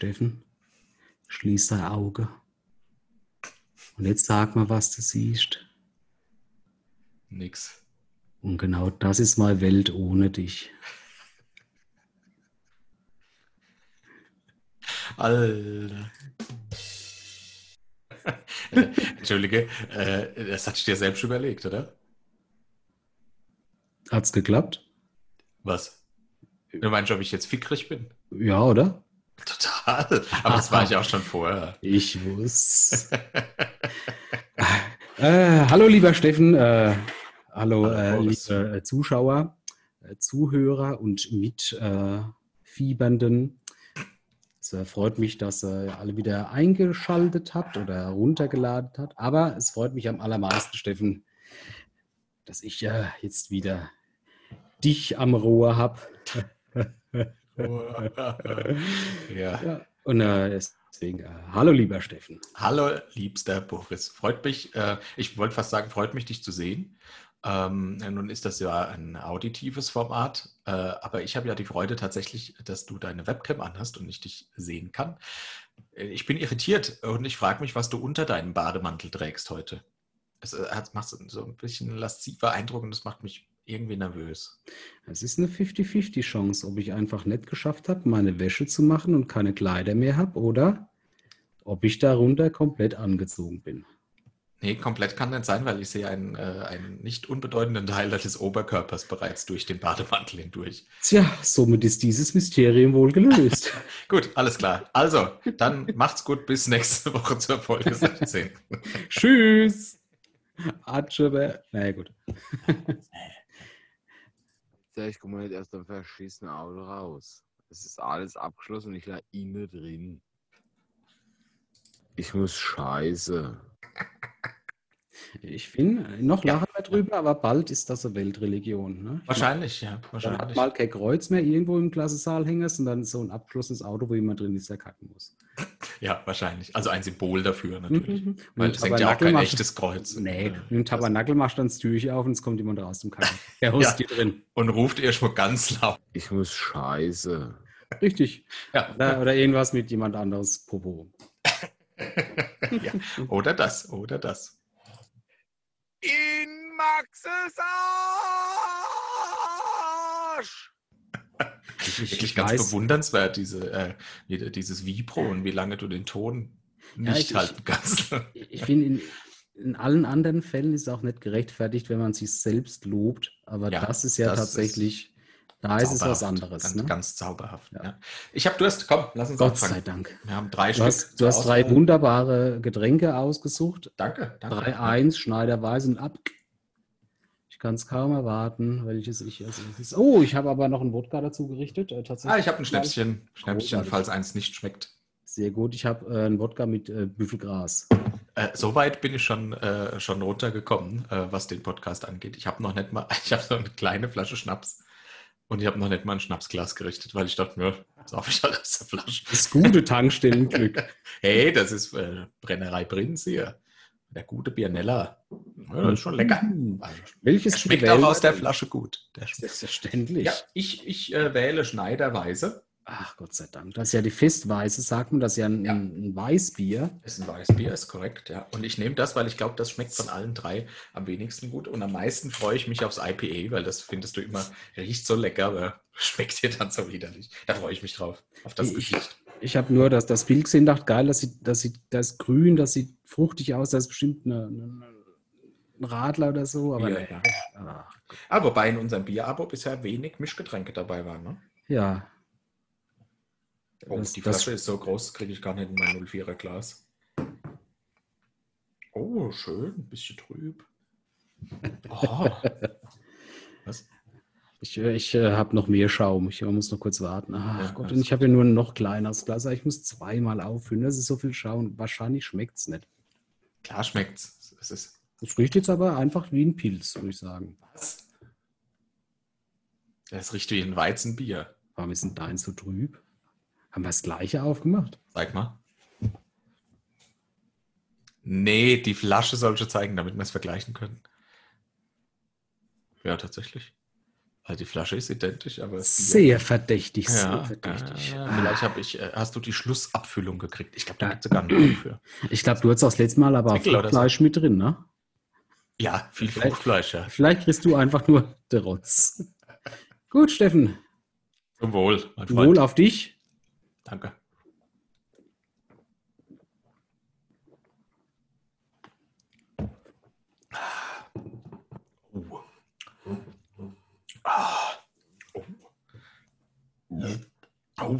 Steffen, schließ dein Auge. Und jetzt sag mal, was du siehst. Nix. Und genau das ist meine Welt ohne dich. Alter. Entschuldige, äh, das hat dir selbst überlegt, oder? Hat's geklappt? Was? Du meinst, ob ich jetzt fickrig bin? Ja, oder? Total. Aber das war ich auch schon vorher. Ich wusste. äh, hallo, lieber Steffen. Äh, hallo, Hallo, äh, liebe äh, Zuschauer, äh, Zuhörer und Mitfiebernden. es freut mich, dass ihr alle wieder eingeschaltet habt oder heruntergeladen habt. Aber es freut mich am allermeisten, Steffen, dass ich äh, jetzt wieder dich am Rohr habe. ja. Ja, und äh, deswegen, äh, hallo, lieber Steffen. Hallo, liebster Boris. Freut mich, äh, ich wollte fast sagen, freut mich, dich zu sehen. Ähm, nun ist das ja ein auditives Format, äh, aber ich habe ja die Freude tatsächlich, dass du deine Webcam anhast und ich dich sehen kann. Äh, Ich bin irritiert und ich frage mich, was du unter deinem Bademantel trägst heute. Es äh, hat, macht so ein bisschen lasziver Eindruck und das macht mich irgendwie nervös. Es ist eine 50-50-Chance, ob ich einfach nicht geschafft habe, meine Wäsche zu machen und keine Kleider mehr habe oder ob ich darunter komplett angezogen bin. Nee, komplett kann nicht sein, weil ich sehe einen, äh, einen nicht unbedeutenden Teil des Oberkörpers bereits durch den Bademantel hindurch. Tja, somit ist dieses Mysterium wohl gelöst. Gut, alles klar. Also, dann macht's gut bis nächste Woche zur Folge 16. Tschüss! Atschebe. Na ja, gut. Ich komme nicht erst am verschissenen Auto raus. Es ist alles abgeschlossen und ich lag innen drin. Ich muss scheiße. Ich finde, noch Ja. lachen wir drüber, aber bald ist das eine Weltreligion. Ne? Wahrscheinlich, ja. Dann hat Wahrscheinlich. mal kein Kreuz mehr irgendwo im Klassensaal hängen, sondern so ein abgeschlossenes Auto, wo jemand drin ist, der kacken muss. Ja, wahrscheinlich. Also ein Symbol dafür natürlich. Mhm. Weil Mit es hängt ja auch kein machst- echtes Kreuz. Nee, mit dem Tabernakel machst du dann das Türchen auf und es kommt jemand raus zum Kacken. Der Host Ja. hier drin. Und ruft ihr schon ganz laut. Ich muss scheiße. Richtig. Ja. Oder, oder irgendwas mit jemand anderes Popo. ja. Oder das, oder das. In Maxes Arsch! Ich, ich, Wirklich ich ganz weiß, bewundernswert, diese, äh, dieses Vibro und wie lange du den Ton Ja, nicht ich- halten kannst. ich finde, in, in allen anderen Fällen ist es auch nicht gerechtfertigt, wenn man sich selbst lobt. Aber Ja, das ist ja das tatsächlich, da ist es was anderes. Ganz, ne? ganz zauberhaft. Ja. Ja. Ich habe Durst. Komm, lass uns Gott anfangen. sei Dank. Wir haben drei Du Stück. hast, du hast drei wunderbare Getränke ausgesucht. Danke, danke. 3-1, Schneiderweise und ab. Kann es kaum erwarten, welches ich erstes- Oh, ich habe aber noch einen Wodka dazu gerichtet. Äh, tatsächlich. Ah, ich habe ein Schnäpschen, Schnäpschen, Großartig. falls eins nicht schmeckt. Sehr gut. Ich habe äh, einen Wodka mit äh, Büffelgras. Äh, Soweit bin ich schon, äh, schon runtergekommen, äh, was den Podcast angeht. Ich habe noch nicht mal, ich habe so eine kleine Flasche Schnaps und ich habe noch nicht mal ein Schnapsglas gerichtet, weil ich dachte, mir, sauf ich halt aus der Flasche. Das gute Tankstellenglück. Hey, das ist äh, Brennerei Prinz hier. Der gute Bianella. Ja, das ist schon lecker. Mm. Also, Welches der schmeckt auch aus der? Flasche gut. Der. Selbstverständlich. Ja, ich, ich äh, wähle Schneiderweise. Ach Gott sei Dank. Das ist ja die Festweiße, sagt man. Das ist ja ein, Ja. ein Weißbier. Ist ein Weißbier, ist korrekt, ja. Und ich nehme das, weil ich glaube, das schmeckt von allen drei am wenigsten gut. Und am meisten freue ich mich aufs IPA, weil das findest du immer, riecht so lecker, aber schmeckt dir dann so widerlich. Da freue ich mich drauf, auf das Ich- Gesicht. Ich habe nur das, das Bild gesehen, dachte, geil, das sieht, das sieht, das ist grün, das sieht fruchtig aus, das ist bestimmt eine, eine, ein Radler oder so. Aber nee. ja. Ach, Ah, wobei in unserem Bierabo bisher wenig Mischgetränke dabei waren. Ne? ja. Oh, Das- die Flasche ist so groß, kriege ich gar nicht in mein 04er Glas. Oh, schön, ein bisschen trüb. Oh. Was? Ich, äh, ich äh, habe noch mehr Schaum. Ich muss noch kurz warten. Ach Ja, Gott, und ich habe ja nur ein noch kleineres Glas. Ich muss zweimal auffüllen. Das ist so viel Schaum. Wahrscheinlich schmeckt es nicht. Klar schmeckt's. Es ist Es riecht jetzt aber einfach wie ein Pilz, würde ich sagen. was? Das riecht wie ein Weizenbier. Warum ist denn dein so trüb? Haben wir das gleiche aufgemacht? Zeig mal. Nee, die Flasche soll schon zeigen, damit wir es vergleichen können. Ja, tatsächlich. Also die Flasche ist identisch, aber sehr verdächtig, sehr ja, verdächtig. äh, vielleicht habe ich, äh, hast du die Schlussabfüllung gekriegt. Ich glaube, da gibt es sogar einen Namen für. Ich glaube, du hattest auch das letzte Mal aber auch so. Fleisch mit drin, ne? Ja, viel Vielleicht- Fruchtfleisch, ja. Vielleicht kriegst du einfach nur der Rotz. Gut, Steffen. Zum Wohl, mein Freund. Wohl auf dich. Danke. Oh. Ah. Oh. Oh.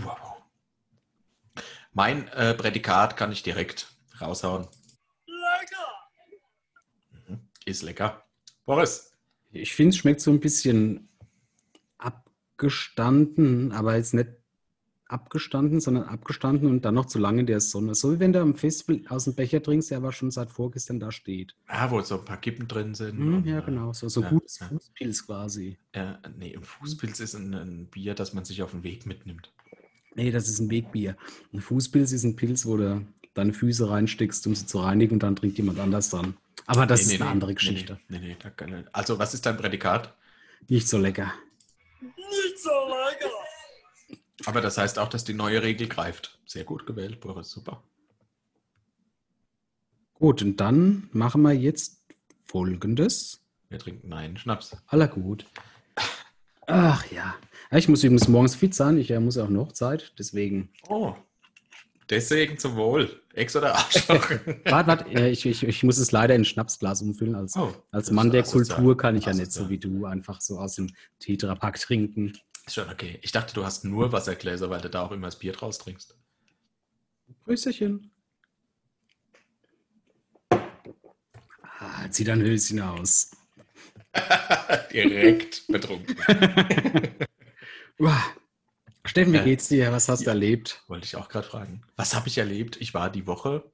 Mein äh, Prädikat kann ich direkt raushauen. Mhm. Ist lecker. Boris, Ich finde, es schmeckt so ein bisschen abgestanden, aber jetzt nicht abgestanden, sondern abgestanden und dann noch zu lange in der Sonne. So wie wenn du am Festival aus dem Becher trinkst, der aber schon seit vorgestern da steht. ah, wo so ein paar Kippen drin sind. Hm, und, ja, äh, genau. So, so ja, gutes ja. Fußpilz quasi. Äh, nee, ein Fußpilz ist ein, ein Bier, das man sich auf den Weg mitnimmt. Nee, das ist ein Wegbier. Ein Fußpilz ist ein Pilz, wo du deine Füße reinsteckst, um sie zu reinigen und dann trinkt jemand anders dran. Aber das Nee, ist nee, eine nee, andere nee, Geschichte. Nee, nee, da kann, also, was ist dein Prädikat? Nicht so lecker. Aber das heißt auch, dass die neue Regel greift. Sehr gut gewählt, Boris, super. Gut, und dann machen wir jetzt folgendes. Wir trinken einen Schnaps. Aller gut. Ach ja. Ich muss übrigens morgens fit sein. Ich äh, muss auch noch Zeit. Deswegen. Oh, deswegen zum Wohl. Ex oder Arschloch? Warte, warte. Ich, ich, ich muss es leider in ein Schnapsglas umfüllen. Als, Oh, als Mann der. Kultur kann ich ja nicht so wie du einfach so aus dem Tetrapack trinken. Ist schon okay. Ich dachte, du hast nur Wassergläser, weil du da auch immer das Bier draus trinkst. Grüßerchen. Ah, zieh dein Höschen aus. Direkt betrunken. Uah. Steffen, wie Ja. geht's dir? Was hast du Ja. erlebt? Wollte ich auch gerade fragen. Was habe ich erlebt? Ich war die Woche,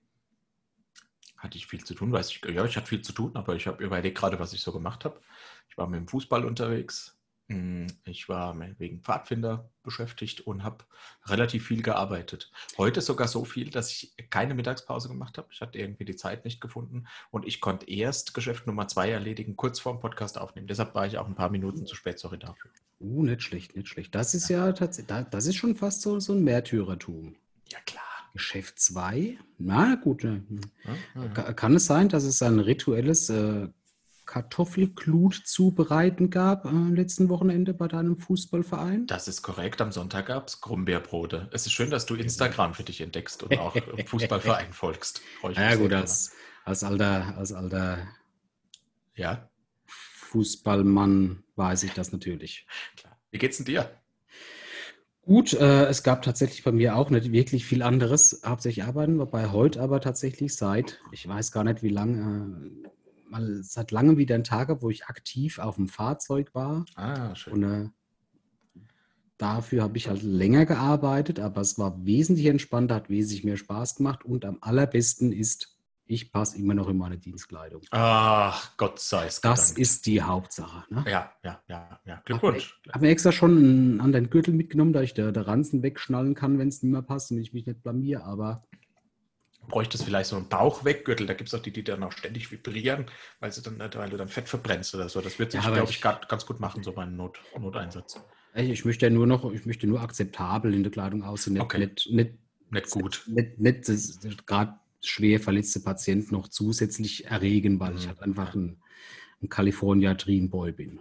hatte ich viel zu tun, weiß ich, ja, ich hatte viel zu tun, aber ich habe überlegt gerade, was ich so gemacht habe. Ich war mit dem Fußball unterwegs. Hm, Ich war wegen Pfadfinder beschäftigt und habe relativ viel gearbeitet. Heute sogar so viel, dass ich keine Mittagspause gemacht habe. Ich hatte irgendwie die Zeit nicht gefunden und ich konnte erst Geschäft Nummer zwei erledigen, kurz vor dem Podcast aufnehmen. Deshalb war ich auch ein paar Minuten zu spät, sorry dafür. Uh, nicht schlecht, nicht schlecht. Das ist ja tatsächlich, das ist schon fast so, so ein Märtyrertum. Ja, klar. Geschäft 2? Na gut. Ja, ja. Ka- Kann es sein, dass es ein rituelles äh, Kartoffelglut zubereiten gab äh, am letzten Wochenende bei deinem Fußballverein? Das ist korrekt. Am Sonntag gab es Grumbeerbrote. Es ist schön, dass du Instagram für dich entdeckst und auch Fußballverein folgst. Ja gut, als, als alter, als alter Ja, Fußballmann weiß ich das natürlich. klar. Wie geht's denn dir? Gut, äh, es gab tatsächlich bei mir auch nicht wirklich viel anderes, hauptsächlich arbeiten, wobei heute aber tatsächlich seit, ich weiß gar nicht wie lange, äh, mal seit langem wieder ein Tag, habe, wo ich aktiv auf dem Fahrzeug war. Ah, schön. Und äh, dafür habe ich halt länger gearbeitet, aber es war wesentlich entspannter, hat wesentlich mehr Spaß gemacht und am allerbesten ist, ich passe immer noch in meine Dienstkleidung. Ach, Gott sei es Das gedankt. ist die Hauptsache. Ne? Ja, ja, ja, ja. Glückwunsch. Ich habe mir extra schon einen anderen Gürtel mitgenommen, da ich der, der Ranzen wegschnallen kann, wenn es nicht mehr passt und ich mich nicht blamier. Aber Bräuchtest vielleicht so einen Bauchweggürtel. Da gibt es auch die, die dann auch ständig vibrieren, weil, sie dann, weil du dann Fett verbrennst oder so. Das wird sich, Ja, glaube ich- ich, grad ganz gut machen, so beim Not, Noteinsatz. ich möchte ja nur noch, ich möchte nur akzeptabel in der Kleidung aussehen, nicht, Okay. nicht, nicht, Nicht gut. nicht, nicht das- gerade schwer verletzte Patienten noch zusätzlich erregen, weil ich Mhm. halt einfach ein, ein California Dream Boy bin.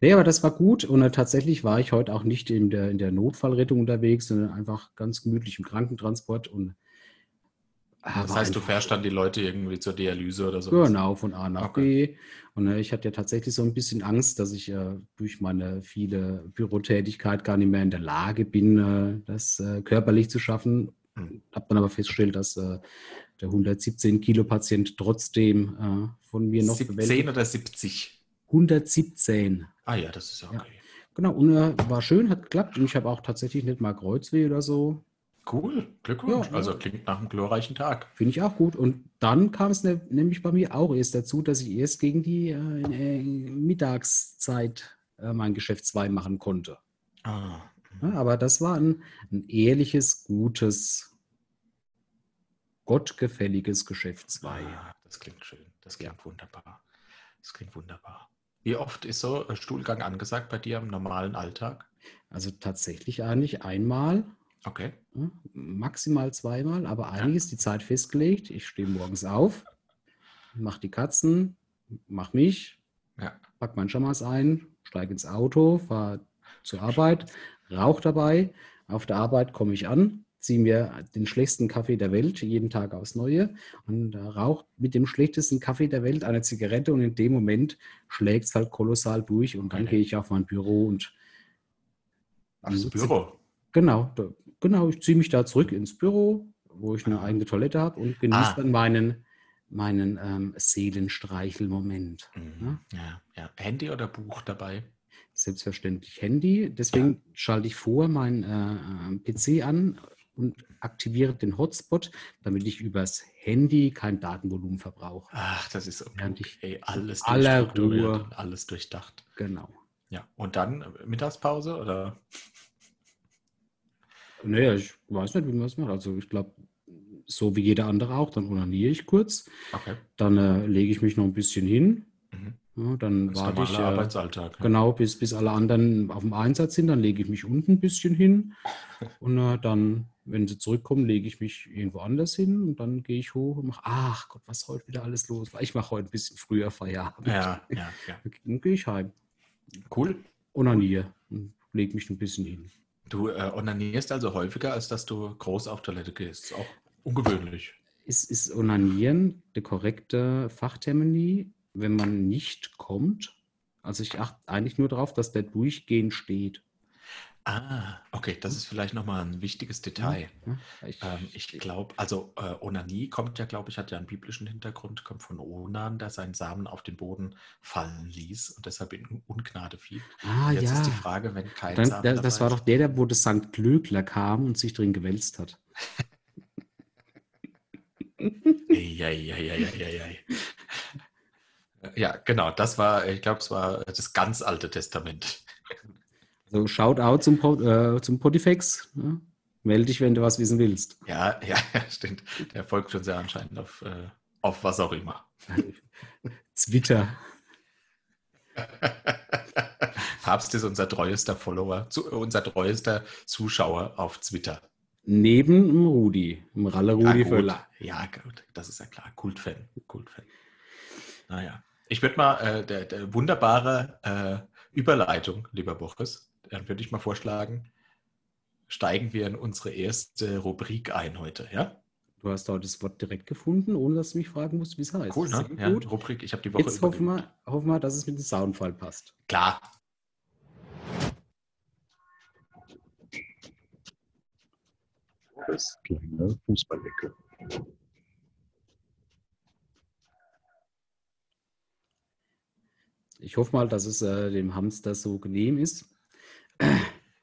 Nee, aber das war gut und äh, tatsächlich war ich heute auch nicht in der, in der Notfallrettung unterwegs, sondern einfach ganz gemütlich im Krankentransport und ah, Das heißt, du fährst dann die Leute irgendwie zur Dialyse oder so. Genau, von A nach Okay. B. Und äh, ich hatte ja tatsächlich so ein bisschen Angst, dass ich äh, durch meine viele Bürotätigkeit gar nicht mehr in der Lage bin, äh, das körperlich zu schaffen. Hm. Habe dann aber festgestellt, dass der 117 Kilo Patient trotzdem von mir noch 17 oder 70? 117. Ah ja, das ist ja okay. Ja. Genau, und war schön, hat geklappt. Und ich habe auch tatsächlich nicht mal Kreuzweh oder so. Cool, Glückwunsch. Ja, ja. Also klingt nach einem glorreichen Tag. Finde ich auch gut. Und dann kam es ne, nämlich bei mir auch erst dazu, dass ich erst gegen die äh, äh, Mittagszeit äh, mein Geschäft 2 machen konnte. Ah. Ja, aber das war ein, ein ehrliches, gutes, gottgefälliges Geschäft 2. Ah, das klingt schön. Das klingt wunderbar. Das klingt wunderbar. Wie oft ist so ein Stuhlgang angesagt bei dir im normalen Alltag? Also tatsächlich eigentlich einmal, Okay. ja, maximal zweimal, aber eigentlich ist die Zeit festgelegt. Ich stehe morgens auf, mache die Katzen, mache mich, Ja. pack mein Schamas ein, steige ins Auto, fahre zur Arbeit, rauche dabei. Auf der Arbeit komme ich an, ziehe mir den schlechtesten Kaffee der Welt jeden Tag aufs Neue und äh, rauche mit dem schlechtesten Kaffee der Welt eine Zigarette und in dem Moment schlägt es halt kolossal durch und dann Okay. gehe ich auf mein Büro und nutze- Büro. Genau, genau, ich ziehe mich da zurück ins Büro, wo ich eine eigene Toilette habe und genieße Ah. dann meinen, meinen ähm, Seelenstreichel-Moment. Mhm. Ja, ja. Handy oder Buch dabei? Selbstverständlich Handy. Deswegen schalte ich vor meinen äh, äh, PC an und aktiviere den Hotspot, damit ich übers Handy kein Datenvolumen verbrauche. Ach, das ist klug. ich Ey, alles aller Ruhe- alles durchdacht. Genau. Ja. Und dann Mittagspause oder? Naja, ich weiß nicht, wie man das macht. Also ich glaube, so wie jeder andere auch, dann onaniere ich kurz, Okay. dann äh, lege ich mich noch ein bisschen hin, Mhm. ja, dann Das ist warte ich äh, Arbeitsalltag. ne? genau, bis, bis alle anderen auf dem Einsatz sind, dann lege ich mich unten ein bisschen hin und äh, dann, wenn sie zurückkommen, lege ich mich irgendwo anders hin und dann gehe ich hoch und mache, ach Gott, was heute wieder alles los. Ich mache heute ein bisschen früher Feierabend. Ja, ja, ja. Dann gehe ich heim, Cool. onaniere und lege mich ein bisschen hin. Du äh, onanierst also häufiger, als dass du groß auf Toilette gehst. Ist auch ungewöhnlich. Ist, ist Onanieren der korrekte Fachtermini, wenn man nicht kommt? Also ich achte eigentlich nur darauf, dass der durchgehend steht. Ah, okay, das ist vielleicht nochmal ein wichtiges Detail. Ja, ich, Ähm, ich glaube, also äh, Onanie kommt ja, glaube ich, hat ja einen biblischen Hintergrund, kommt von Onan, der seinen Samen auf den Boden fallen ließ und deshalb in Ungnade fiel. ah Jetzt ja, ist die Frage, wenn kein Dann, Samen das, das war doch der, der wo das St. Glöckler kam und sich drin gewälzt hat. Eieieiei. Ja, genau, das war, ich glaube, es war das ganz alte Testament. Also Shoutout zum, Po- äh, zum Podifex. Ja? Melde dich, wenn du was wissen willst. Ja, ja, ja, stimmt. Der folgt schon sehr anscheinend auf, äh, auf was auch immer. Twitter. Papst ist unser treuester Follower, zu, unser treuester Zuschauer auf Twitter. Neben dem Rudi, dem Ralle Rudi ja. Völler. Ja, gut, das ist ja klar. Kultfan, Kultfan. Naja, ich würde mal, äh, der, der wunderbare äh, Überleitung, lieber Boris, dann würde ich mal vorschlagen, steigen wir in unsere erste Rubrik ein heute, ja? Du hast heute das Wort direkt gefunden, ohne dass du mich fragen musst, wie es heißt. Cool, ne? Ja, gut. Rubrik, ich habe die Woche Jetzt hoffen wir, hoffen wir, dass es mit dem Soundfall passt. Klar. Das kleine Fußballecke. Ich hoffe mal, dass es äh, dem Hamster so genehm ist.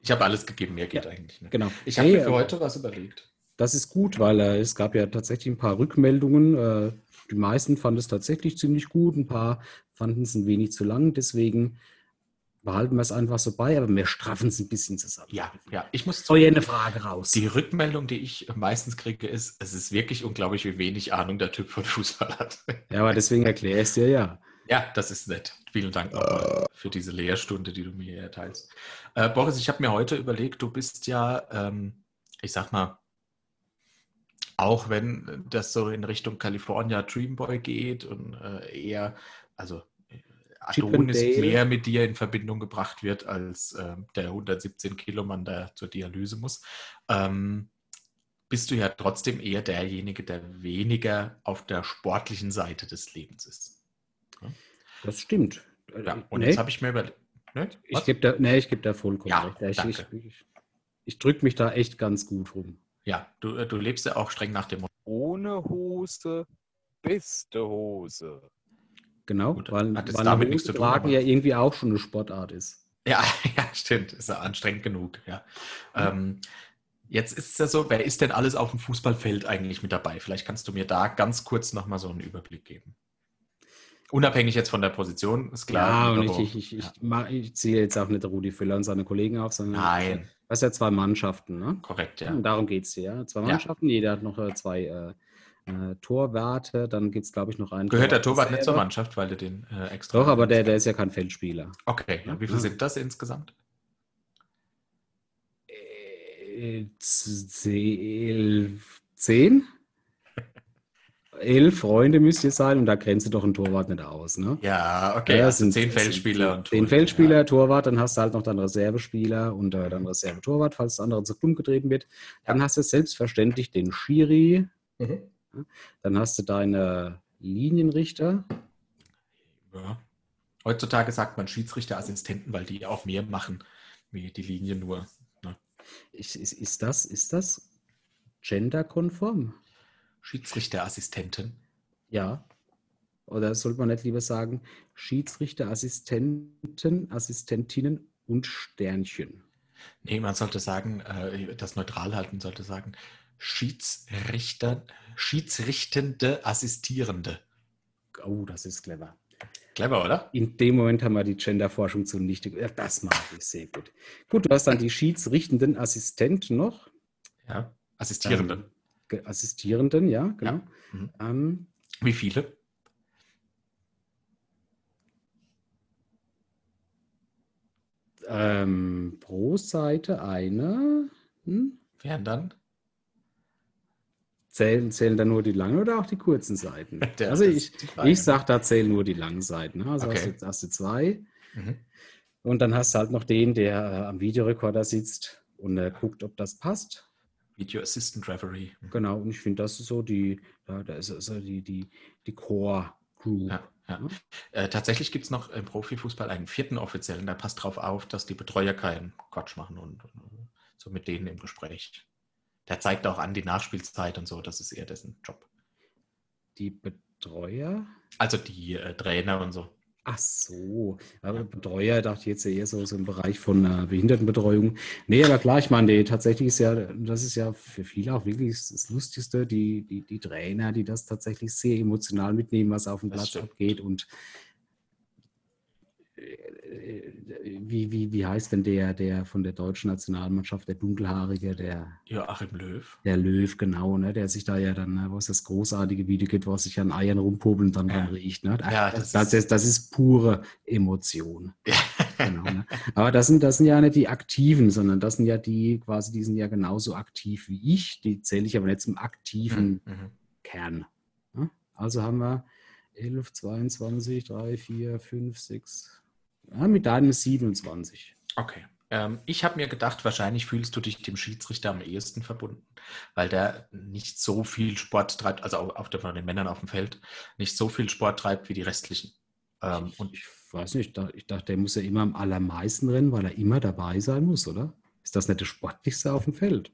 Ich habe alles gegeben, mehr geht eigentlich nicht. Genau. Ich habe Hey, mir für äh, heute was überlegt. Das ist gut, weil äh, es gab ja tatsächlich ein paar Rückmeldungen. Äh, die meisten fanden es tatsächlich ziemlich gut, ein paar fanden es ein wenig zu lang. Deswegen behalten wir es einfach so bei, aber wir straffen es ein bisschen zusammen. Ja, ja, ich muss hier eine Frage raus. Die Rückmeldung, die ich meistens kriege, ist, es ist wirklich unglaublich, wie wenig Ahnung der Typ von Fußball hat. Ja, aber deswegen erkläre ich es dir ja. Ja, das ist nett. Vielen Dank nochmal für diese Lehrstunde, die du mir hier erteilst. Äh, Boris, ich habe mir heute überlegt, du bist ja, ähm, ich sag mal, auch wenn das so in Richtung California Dreamboy geht und äh, eher, also äh, Adonis mehr mit dir in Verbindung gebracht wird als äh, der 117 Kilo Mann, der zur Dialyse muss, ähm, bist du ja trotzdem eher derjenige, der weniger auf der sportlichen Seite des Lebens ist. Das stimmt. Ja, und nee, jetzt habe ich mir überlegt. Ne? ich gebe da, nee, ich geb da vollkommen Ja, recht. Ich, danke. ich, ich, ich drücke mich da echt ganz gut rum. Ja, du, äh, du lebst ja auch streng nach dem Motto. Ohne Hose, beste Hose. Genau, Gut, weil, hat weil damit eine nichts zu tun, tragen ja irgendwie auch schon eine Sportart ist. Ja, ja, stimmt. Ist ja anstrengend genug. Ja. Ähm, jetzt ist es ja so, wer ist denn alles auf dem Fußballfeld eigentlich mit dabei? Vielleicht kannst du mir da ganz kurz nochmal so einen Überblick geben. Unabhängig jetzt von der Position, ist klar. ja, und Libero. ich, ich, ich, Ja. ich, ziehe jetzt auch nicht Rudi Völler und seine Kollegen auf, sondern Nein, das ja zwei Mannschaften. Ne? korrekt, ja. Und darum geht es hier. Ja? Zwei Ja. Mannschaften, jeder hat noch äh, zwei äh, äh, Torwarte, dann gibt es, glaube ich, noch einen. Gehört der Torwart nicht zur. Mannschaft, weil du den äh, extra. Doch, aber der, der ist ja kein Feldspieler. Okay, ja, wie viele Ja. sind das insgesamt? Äh, zehn? Elf Freunde müsst ihr sein und da grenzt doch ein Torwart nicht aus, ne? Ja, okay. Ja, also sind- zehn sind Feldspieler und Zehn Feldspieler, Torwart, dann hast du halt noch dann Reservespieler und äh, dann Reservetorwart, falls das andere zu dumm getreten wird. Dann hast du selbstverständlich den Schiri, Ja. Mhm. dann hast du deine Linienrichter. Ja. Heutzutage sagt man Schiedsrichterassistenten, weil die auch mehr machen, wie die Linie nur. Ne? Ist, ist, ist, das, ist das genderkonform? Schiedsrichterassistenten. Ja. Oder sollte man nicht lieber sagen, Schiedsrichterassistenten, Assistentinnen und Sternchen? Nee, man sollte sagen, äh, das neutral halten, sollte sagen, Schiedsrichter, Schiedsrichtende Assistierende. Oh, das ist clever. Clever, oder? In dem Moment haben wir die Genderforschung zunichte. Ja, das mache ich sehr gut. Gut, du hast dann die schiedsrichtenden Assistenten noch. Ja. Assistierende. Assistierenden, ja, genau. Mhm. Ähm, Wie viele? ähm, pro Seite eine. Hm? Wären dann? Zählen, zählen da nur die langen oder auch die kurzen Seiten? Der- also ich, ich sage, da zählen nur die langen Seiten. ne? Also hast, Okay. du, hast du zwei. Mhm. Und dann hast du halt noch den, der äh, am Videorekorder sitzt und äh, guckt, ob das passt. Video Assistant Referee. Genau, und ich finde, das ist so die, ja, da ist so die, die, die Core Group. Ja, ja. Ja. Äh, tatsächlich gibt es noch im Profifußball einen vierten Offiziellen, der passt darauf auf, dass die Betreuer keinen Quatsch machen und, und so mit denen im Gespräch. Der zeigt auch an die Nachspielzeit und so, das ist eher dessen Job. Die Betreuer? Also die äh, Trainer und so. Ach so, aber Betreuer dachte ich jetzt eher so, so im Bereich von äh, Behindertenbetreuung. Nee, aber klar, ich meine, die, tatsächlich ist ja, das ist ja für viele auch wirklich das, Lustigste, die, die, die Trainer, die das tatsächlich sehr emotional mitnehmen, was auf dem Das Platz stimmt. abgeht und wie, wie, wie heißt denn der, der von der deutschen Nationalmannschaft, der Dunkelhaarige, der, Joachim Löw. der Löw, genau, ne, der sich da ja dann, ne, wo es das großartige Video gibt, wo er sich an Eiern rumpopelt und dann Ja. riecht. Ne? Ja, das, das ist- ist, das ist pure Emotion. Ja. Genau, ne? Aber das sind, das sind ja nicht die Aktiven, sondern das sind ja die quasi, die sind ja genauso aktiv wie ich. Die zähle ich aber nicht zum aktiven Mhm. Kern. Ne? Also haben wir 11, 22, 3, 4, 5, 6. Ja, mit deinem 27. Okay. Ähm, ich habe mir gedacht, wahrscheinlich fühlst du dich dem Schiedsrichter am ehesten verbunden, weil der nicht so viel Sport treibt, also auch auf der, von den Männern auf dem Feld, nicht so viel Sport treibt wie die restlichen. Ähm, und ich weiß nicht, ich dachte, ich dachte, der muss ja immer am allermeisten rennen, weil er immer dabei sein muss, oder? Ist das nicht der sportlichste auf dem Feld?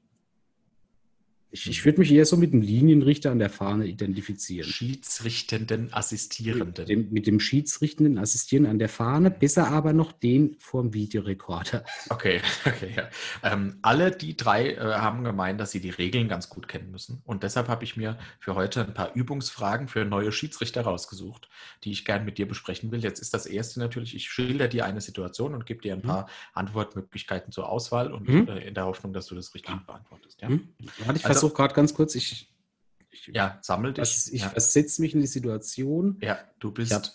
Ich, ich würde mich eher so mit dem Linienrichter an der Fahne identifizieren. Schiedsrichtenden Assistierenden. Dem, mit dem Schiedsrichtenden assistieren an der Fahne, besser aber noch den vorm Videorekorder. Okay, okay, ja. Ähm, alle die drei äh, haben gemeint, dass sie die Regeln ganz gut kennen müssen. Und deshalb habe ich mir für heute ein paar Übungsfragen für neue Schiedsrichter rausgesucht, die ich gern mit dir besprechen will. Jetzt ist das erste natürlich, ich schilder dir eine Situation und gebe dir ein Mhm. paar Antwortmöglichkeiten zur Auswahl und Mhm. äh, in der Hoffnung, dass du das richtig beantwortest. Ja, Hm? Warte, ich Also- versuche gerade ganz kurz, ich, ich, ja sammel dich. was, ich ja. versetze mich in die Situation. ja, du bist hab-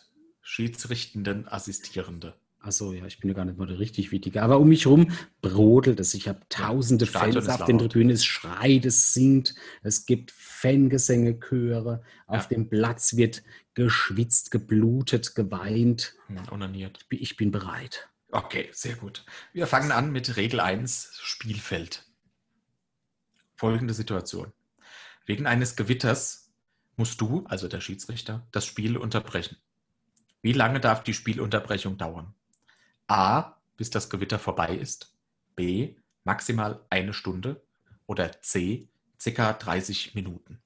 Schiedsrichtenden Assistierende. Achso, ja, ich bin ja gar nicht mal der richtig Wichtige. Aber um mich herum brodelt es. Ich habe tausende Stadion Fans auf den. Tribünen. Es schreit, es singt. Es gibt Fangesänge, Chöre. Auf Ja. dem Platz wird geschwitzt, geblutet, geweint. Hm, Onaniert. Ich bin- Ich bin bereit. Okay, sehr gut. Wir fangen an mit Regel 1, Spielfeld. Folgende Situation. Wegen eines Gewitters musst du, also der Schiedsrichter, das Spiel unterbrechen. Wie lange darf die Spielunterbrechung dauern? A, bis das Gewitter vorbei ist. B, maximal eine Stunde. Oder C, circa 30 Minuten.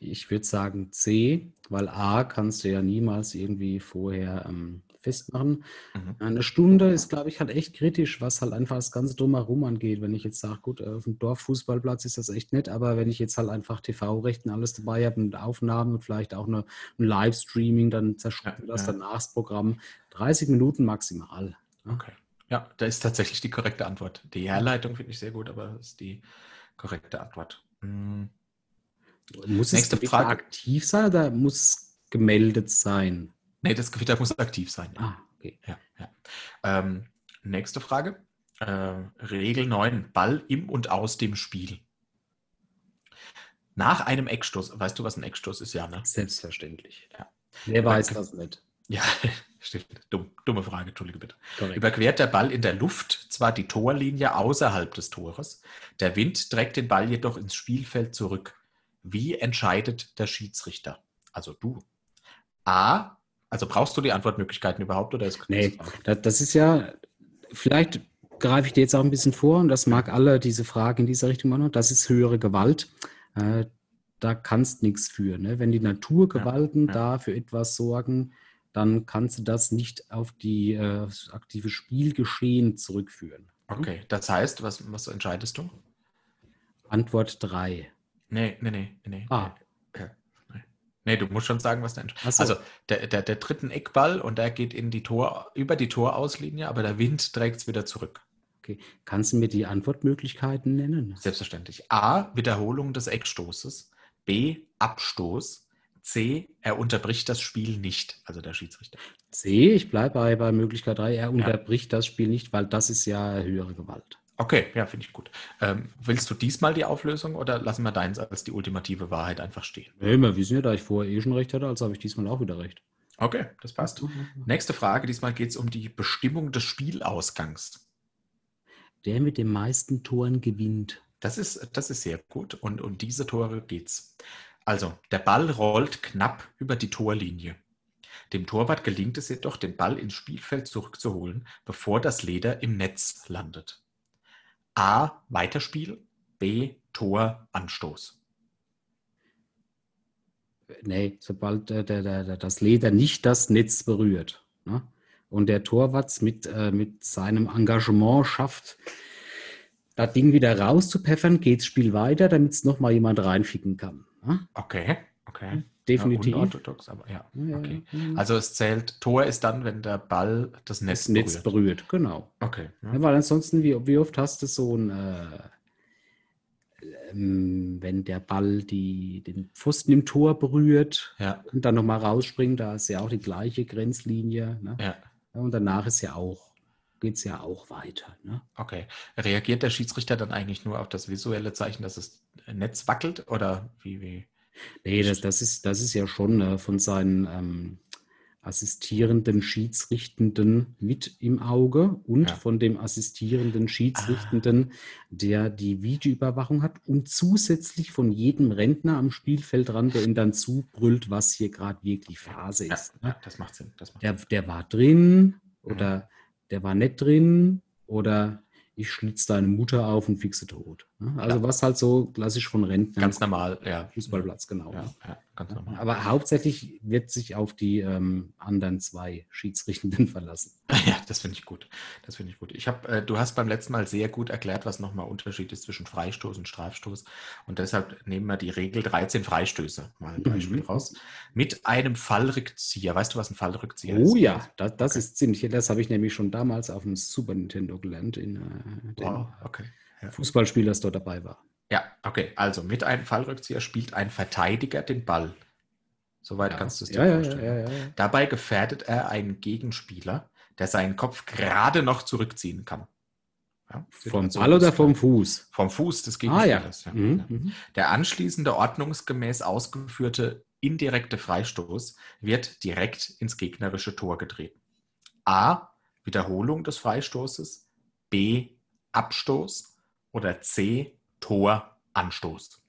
Ich würde sagen C, weil A kannst du ja niemals irgendwie vorher ähm, festmachen. Mhm. Eine Stunde ist, glaube ich, halt echt kritisch, was halt einfach das Ganze drumherum angeht. Wenn ich jetzt sage, gut, auf dem Dorffußballplatz ist das echt nett, aber wenn ich jetzt halt einfach TV-Rechten alles dabei habe und Aufnahmen und vielleicht auch eine, ein Livestreaming, dann zerschreibt Ja, das ja. danach das Programm. 30 Minuten maximal. Okay. Ja, da ist tatsächlich die korrekte Antwort. Die Herleitung finde ich sehr gut, aber das ist die korrekte Antwort. Hm. Muss Nächste es Frage. aktiv sein oder muss es gemeldet sein? Nee, das Gewitter muss aktiv sein. Ah, okay. Ja, ja. Ähm, nächste Frage. Äh, Regel 9. Ball im und aus dem Spiel. Nach einem Eckstoß, weißt du, was ein Eckstoß ist? Ja, ne? Selbstverständlich. Ja. Wer weiß Danke. das nicht? Ja, stimmt. Dumm, dumme Frage, entschuldige bitte. Korrekt. Überquert der Ball in der Luft zwar die Torlinie außerhalb des Tores, der Wind trägt den Ball jedoch ins Spielfeld zurück. Wie entscheidet der Schiedsrichter? Also du. A, also brauchst du die Antwortmöglichkeiten überhaupt oder ist Nee, das, das ist ja, vielleicht greife ich dir jetzt auch ein bisschen vor und das mag alle diese Fragen in dieser Richtung machen. Das ist höhere Gewalt. Äh, da kannst nichts für. Ne? Wenn die Naturgewalten ja. da für etwas sorgen, dann kannst du das nicht auf die äh, das aktive Spielgeschehen zurückführen. Okay, das heißt, was, was entscheidest du? Antwort 3. Nee, nee, nee, nee. Ah. Nee, du musst schon sagen, was. Ach so. Also der, der, der dritten Eckball und der geht in die Tor, über die Torauslinie, aber der Wind trägt es wieder zurück. Okay. Kannst du mir die Antwortmöglichkeiten nennen? Selbstverständlich. A. Wiederholung des Eckstoßes. B. Abstoß. C. Er unterbricht das Spiel nicht, also der Schiedsrichter. C, ich bleibe bei, bei Möglichkeit 3. Er unterbricht das Spiel nicht, weil das ist ja höhere Gewalt. Okay, ja, finde ich gut. Ähm, willst du diesmal die Auflösung oder lassen wir deins als die ultimative Wahrheit einfach stehen? Nee, wir wissen ja, da ich vorher eh schon recht hatte, also habe ich diesmal auch wieder recht. Okay, das passt. Nächste Frage. Diesmal geht es um die Bestimmung des Spielausgangs. Der mit den meisten Toren gewinnt. Das ist, das ist sehr gut und um diese Tore geht's. Also, der Ball rollt knapp über die Torlinie. Dem Torwart gelingt es jedoch, den Ball ins Spielfeld zurückzuholen, bevor das Leder im Netz landet. A. Weiterspiel. B. Tor. Anstoß. Nee, sobald äh, der, der, das Leder nicht das Netz berührt. Ne? Und der Torwart mit, äh, mit seinem Engagement schafft, das Ding wieder rauszupfeffern, geht das Spiel weiter, damit es nochmal jemand reinficken kann. Ne? Okay, okay. Definitiv. Ja, unorthodox, aber ja. Okay. ja. Also es zählt, Tor ist dann, wenn der Ball das Netz, das Netz berührt. berührt, genau. Okay. Ja. Ja, weil ansonsten, wie, wie oft hast du so ein, äh, ähm, wenn der Ball die, den Pfosten im Tor berührt Ja, und dann nochmal rausspringt, da ist ja auch die gleiche Grenzlinie. Ne? ja. Ja, und danach ist ja auch, geht es ja auch weiter. Ne? Okay. Reagiert der Schiedsrichter dann eigentlich nur auf das visuelle Zeichen, dass das Netz wackelt oder wie? wie? Nee, das, das, ist, das ist ja schon äh, von seinen ähm, assistierenden Schiedsrichtenden mit im Auge und Ja. von dem assistierenden Schiedsrichtenden, der die Videoüberwachung hat und zusätzlich von jedem Rentner am Spielfeldrand, der ihm dann zubrüllt, was hier gerade wirklich Phase Ja, ist. ne? ja, das macht Sinn. Das macht Der, Sinn. der war drin oder der war nicht drin oder ich schlitz deine Mutter auf und fixe tot. ne? Also Ja. was halt so klassisch von Rentnern Ganz normal, ja. Fußballplatz, genau. Ja, ja, ganz normal. Aber hauptsächlich wird sich auf die ähm, anderen zwei Schiedsrichtenden verlassen. Ja, das finde ich gut. Das finde ich gut. Ich habe, äh, du hast beim letzten Mal sehr gut erklärt, was nochmal Unterschied ist zwischen Freistoß und Strafstoß. Und deshalb nehmen wir die Regel 13 Freistöße mal ein Beispiel Mhm. raus. Mit einem Fallrückzieher. Weißt du, was ein Fallrückzieher ist? Oh ja, das, das Okay. ist ziemlich, das habe ich nämlich schon damals auf dem Super Nintendo gelernt, in äh, dem Wow, okay. Ja. Fußballspiel, das dort dabei war. Ja, okay. Also mit einem Fallrückzieher spielt ein Verteidiger den Ball. Soweit kannst du es dir ja, ja, ja, vorstellen. ja, ja, ja. Dabei gefährdet er einen Gegenspieler, der seinen Kopf gerade noch zurückziehen kann. Ja, Vom Situation Ball oder vom. Fuß? Vom Fuß des Ah ja. Gegenspielers. ja. Ja. mhm. Der anschließende ordnungsgemäß ausgeführte indirekte Freistoß wird direkt ins gegnerische Tor getreten. A. Wiederholung des Freistoßes. B. Abstoß. Oder C. Tor. Anstoß.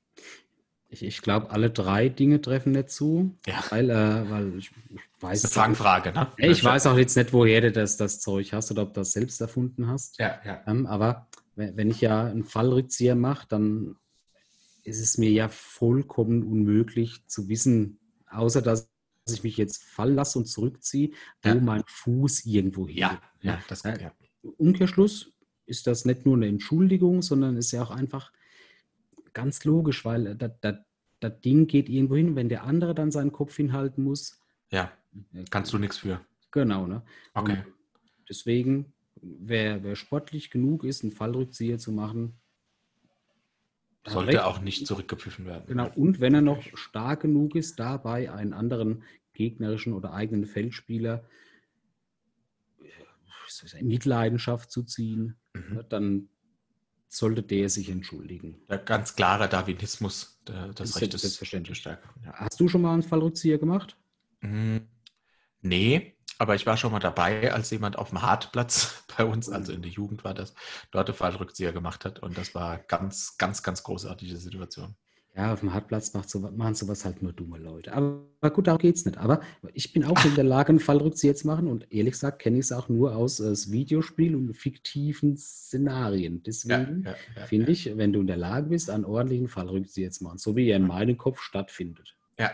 Ich, ich glaube, alle drei Dinge treffen nicht zu, Ja. weil, äh, weil ich, ich weiß Das ist eine Fangfrage, ne? Ich weiß auch jetzt nicht, woher du das, das Zeug hast oder ob du das selbst erfunden hast. Ja, ja. Ähm, aber wenn ich ja einen Fallrückzieher mache, dann ist es mir ja vollkommen unmöglich zu wissen, außer dass ich mich jetzt fallen lasse und zurückziehe, wo Ja. mein Fuß irgendwo hin. Ja, ja, das Ja. ja. Umkehrschluss ist das nicht nur eine Entschuldigung, sondern ist ja auch einfach ganz logisch, weil äh, das, das, das Ding geht irgendwo hin. Wenn der andere dann seinen Kopf hinhalten muss, ja. Kannst du nichts für. Genau, ne? Okay. Und deswegen, wer, wer sportlich genug ist, einen Fallrückzieher zu machen, Sollte recht- auch nicht zurückgepfiffen werden. Genau, und wenn er noch stark genug ist, dabei einen anderen gegnerischen oder eigenen Feldspieler äh, in Mitleidenschaft zu ziehen, Mhm. ne, dann sollte der sich entschuldigen. Der ganz klare Darwinismus, der, das Ist Recht ja ist selbstverständlich. stärker. Ja. Hast du schon mal einen Fallrückzieher gemacht? Mm, Nee, aber ich war schon mal dabei, als jemand auf dem Hartplatz bei uns, also in der Jugend war das, dort einen Fallrückzieher gemacht hat. Und das war ganz, ganz, ganz großartige Situation. Ja, auf dem Hartplatz macht so, machen sowas halt nur dumme Leute. Aber, aber gut, darum geht es nicht. Aber ich bin auch in der Lage, einen Fallrückzieher zu machen. Und ehrlich gesagt kenne ich es auch nur aus äh, Videospiel und fiktiven Szenarien. Deswegen ja, ja, finde ja. ich, wenn du in der Lage bist, einen ordentlichen Fallrückzieher zu machen, so wie er in meinem Kopf stattfindet, Ja,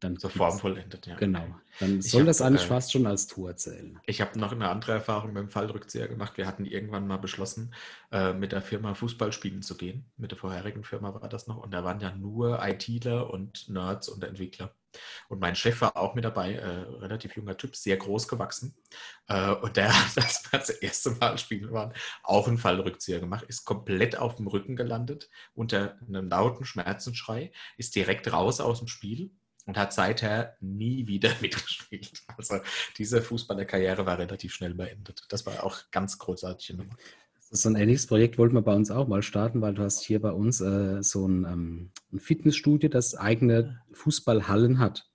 dann so formvollendet, ja. Genau. Dann soll hab, das eigentlich äh, fast schon als Tour zählen. Ich habe noch eine andere Erfahrung mit dem Fallrückzieher gemacht. Wir hatten irgendwann mal beschlossen, äh, mit der Firma Fußball spielen zu gehen. Mit der vorherigen Firma war das noch. Und da waren ja nur ITler und Nerds und Entwickler. Und mein Chef war auch mit dabei, äh, relativ junger Typ, sehr groß gewachsen. Äh, und der hat, als wir das erste Mal spielen waren, auch einen Fallrückzieher gemacht, ist komplett auf dem Rücken gelandet, unter einem lauten Schmerzensschrei, ist direkt raus aus dem Spiel und hat seither nie wieder mitgespielt. Also diese Fußballerkarriere war relativ schnell beendet. Das war auch ganz großartige Nummer. So ein ähnliches Projekt wollten wir bei uns auch mal starten, weil du hast hier bei uns äh, so ein, ähm, ein Fitnessstudio, das eigene Fußballhallen hat.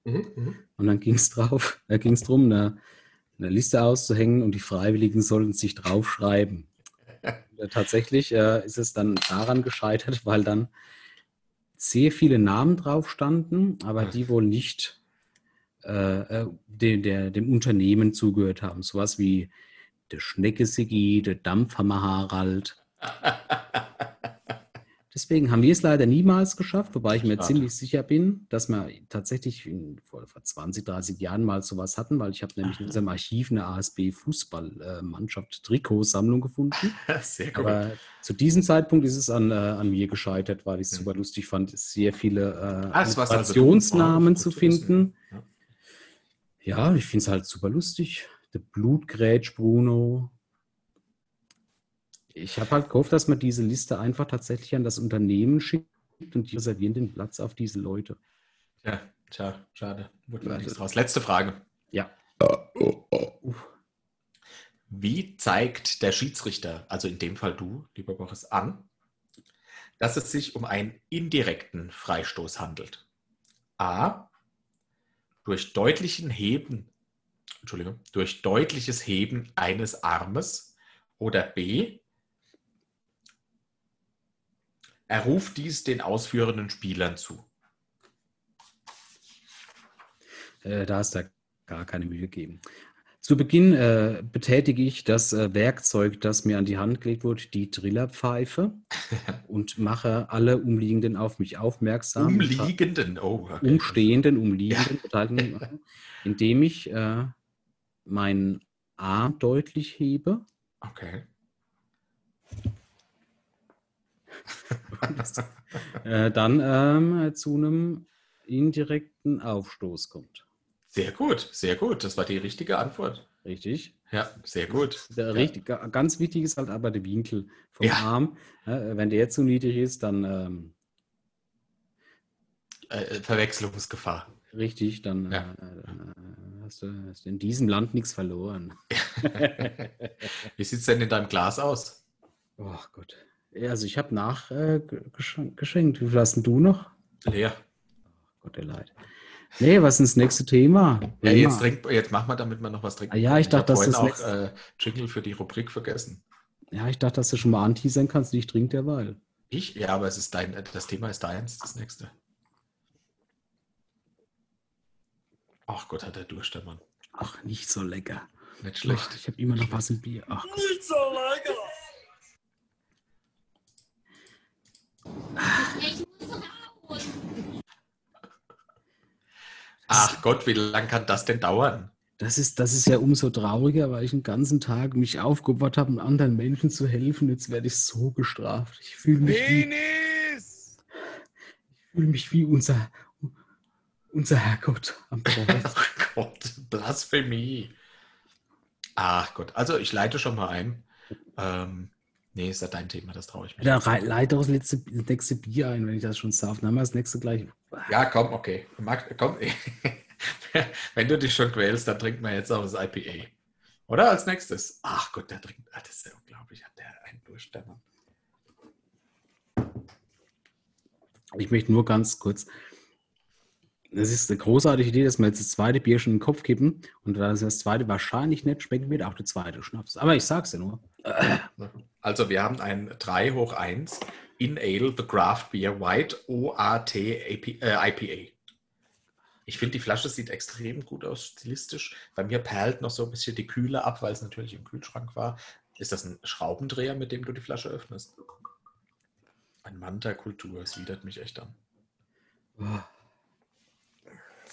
Und dann ging es drauf, da ging es darum, eine, eine Liste auszuhängen und die Freiwilligen sollten sich draufschreiben. Und tatsächlich äh, ist es dann daran gescheitert, weil dann sehr viele Namen drauf standen, aber die wohl nicht äh, äh, dem, der, dem Unternehmen zugehört haben. Sowas wie der Schnecke Sigi, der Dampfhammer Harald. Deswegen haben wir es leider niemals geschafft, wobei ich mir Schade. ziemlich sicher bin, dass wir tatsächlich in, vor, vor 20, 30 Jahren mal sowas hatten, weil ich habe nämlich in unserem Archiv eine ASB-Fußballmannschaft Trikotsammlung gefunden. Sehr gut. Aber zu diesem Zeitpunkt ist es an, äh, an mir gescheitert, weil ich es Mhm. super lustig fand, sehr viele äh, Ah, war's also, zu finden. ja. Ja, ich finde es halt super lustig. Der Blutgrätsch Bruno. Ich habe halt gehofft, dass man diese Liste einfach tatsächlich an das Unternehmen schickt und die reservieren den Platz auf diese Leute. Ja, tja, schade. Wurde Ja, nichts draus. Letzte Frage. Ja. Wie zeigt der Schiedsrichter, also in dem Fall du, lieber Boris, an, dass es sich um einen indirekten Freistoß handelt? A. Durch deutlichen Heben, Entschuldigung, durch deutliches Heben eines Armes oder B. Er ruft dies den ausführenden Spielern zu. Äh, da hast du gar keine Mühe gegeben. Zu Beginn äh, betätige ich das äh, Werkzeug, das mir an die Hand gelegt wurde, die Trillerpfeife, und mache alle Umliegenden auf mich aufmerksam. Umliegenden, oh, okay. Umstehenden, Umliegenden, Beteiligten, indem ich äh, meinen Arm deutlich hebe. Okay. äh, dann ähm, zu einem indirekten Aufstoß kommt. Sehr gut, sehr gut. Das war die richtige Antwort. Richtig? Ja, sehr gut. Der Ja. richtig, ga- ganz wichtig ist halt aber der Winkel vom Ja. Arm. Äh, wenn der zu niedrig ist, dann ähm, Äh, Verwechslungsgefahr. richtig, dann Ja. äh, äh, hast, du, hast du in diesem Land nichts verloren. Wie sieht es denn in deinem Glas aus? Oh Gott. Ja, Also ich habe nachgeschenkt. geschenkt. Wie viel hast denn du noch? Leer. Gott, der Leid. Nee, was ist das nächste Thema? Ja, jetzt, trink, jetzt mach mal, damit man noch was trinken Ah, ja, kann. ich dachte, hab das auch äh, Jingle für die Rubrik vergessen. ja, ich dachte, dass du schon mal anteasern kannst. Ich trinke derweil. Ich? Ja, aber es ist dein, äh, das Thema ist deins, das nächste. Ach Gott, hat er Durst, der Mann. Ach, nicht so lecker. Nicht Ach, schlecht. ich habe immer noch was im Bier. Ach, Ach Gott, wie lange kann das denn dauern? das ist, das ist ja umso trauriger, weil ich den ganzen Tag mich aufgeopfert habe, um anderen Menschen zu helfen. Jetzt werde ich so gestraft. Ich fühle mich, wie, Penis! ich fühle mich wie unser, unser Herrgott am Kreuz. Ach Gott, Blasphemie. Ach Gott, also ich leite schon mal ein. Ähm, Nee, ist ja dein Thema, das traue ich mich. Da rei- leite auch das das nächste Bier ein, wenn ich das schon darf. Dann haben wir das nächste gleich. Ja, komm, okay. Mag, komm. Wenn du dich schon quälst, dann trinkt man jetzt auch das IPA. Oder als nächstes? Ach Gott, der trinkt. ah, Das ist ja unglaublich. Hat der einen durch, der Mann. Ich möchte nur ganz kurz. Das ist eine großartige Idee, dass wir jetzt das zweite Bier schon in den Kopf kippen und da das das zweite wahrscheinlich nicht schmecken wird, auch der zweite Schnaps. Aber ich sag's ja nur. Also, wir haben ein 3 hoch 1 In Ale The Craft Beer White OAT AP, äh, IPA. Ich finde, die Flasche sieht extrem gut aus, stilistisch. Bei mir perlt noch so ein bisschen die Kühle ab, weil es natürlich im Kühlschrank war. Ist das ein Schraubendreher, mit dem du die Flasche öffnest? Ein Manta-Kultur, es widert mich echt an.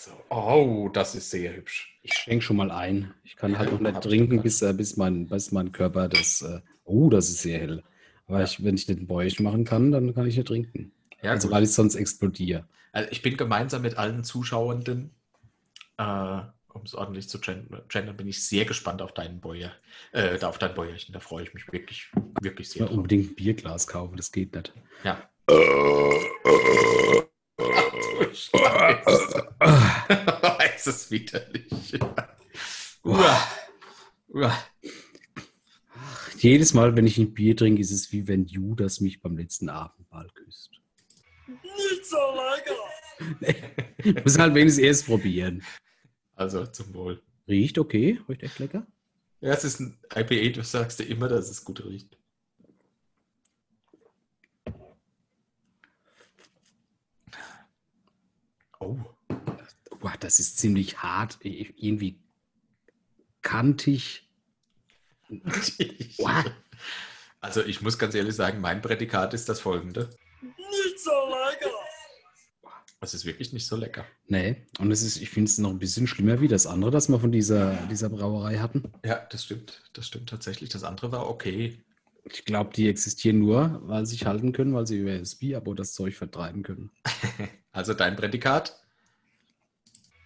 So. Oh, das ist sehr hübsch. Ich schenke schon mal ein. Ich kann halt noch nicht ich trinken, bis, äh, bis, mein, bis mein Körper das. Äh, oh, das ist sehr hell. Aber ich, wenn ich nicht ein Bäuch machen kann, dann kann ich nicht trinken. Ja, also, gut. weil ich sonst explodiere. Also ich bin gemeinsam mit allen Zuschauenden, äh, um es ordentlich zu gendern, bin ich sehr gespannt auf deinen Bäuer, äh, da auf dein Bäuerchen. Da freue ich mich wirklich, wirklich Ich sehr. drauf. unbedingt ein Bierglas kaufen, das geht nicht. Ja. Es ist widerlich. Uah. Uah. Jedes Mal, wenn ich ein Bier trinke, ist es wie wenn Judas mich beim letzten Abendmahl küsst. Nicht so lecker. Ich muss halt wenigstens erst probieren. Also zum Wohl. Riecht okay, riecht echt lecker. Ja, es ist ein IPA, du sagst dir immer, dass es gut riecht. Oh. Boah, das ist ziemlich hart, irgendwie kantig. Boah. Also ich muss ganz ehrlich sagen, mein Prädikat ist das folgende. Nicht so lecker. Es ist wirklich nicht so lecker. Nee, und es ist, ich finde es noch ein bisschen schlimmer wie das andere, das wir von dieser, dieser Brauerei hatten. Ja, das stimmt. Das stimmt tatsächlich. Das andere war okay. Ich glaube, die existieren nur, weil sie sich halten können, weil sie über das Bier-Abo das Zeug vertreiben können. Also dein Prädikat?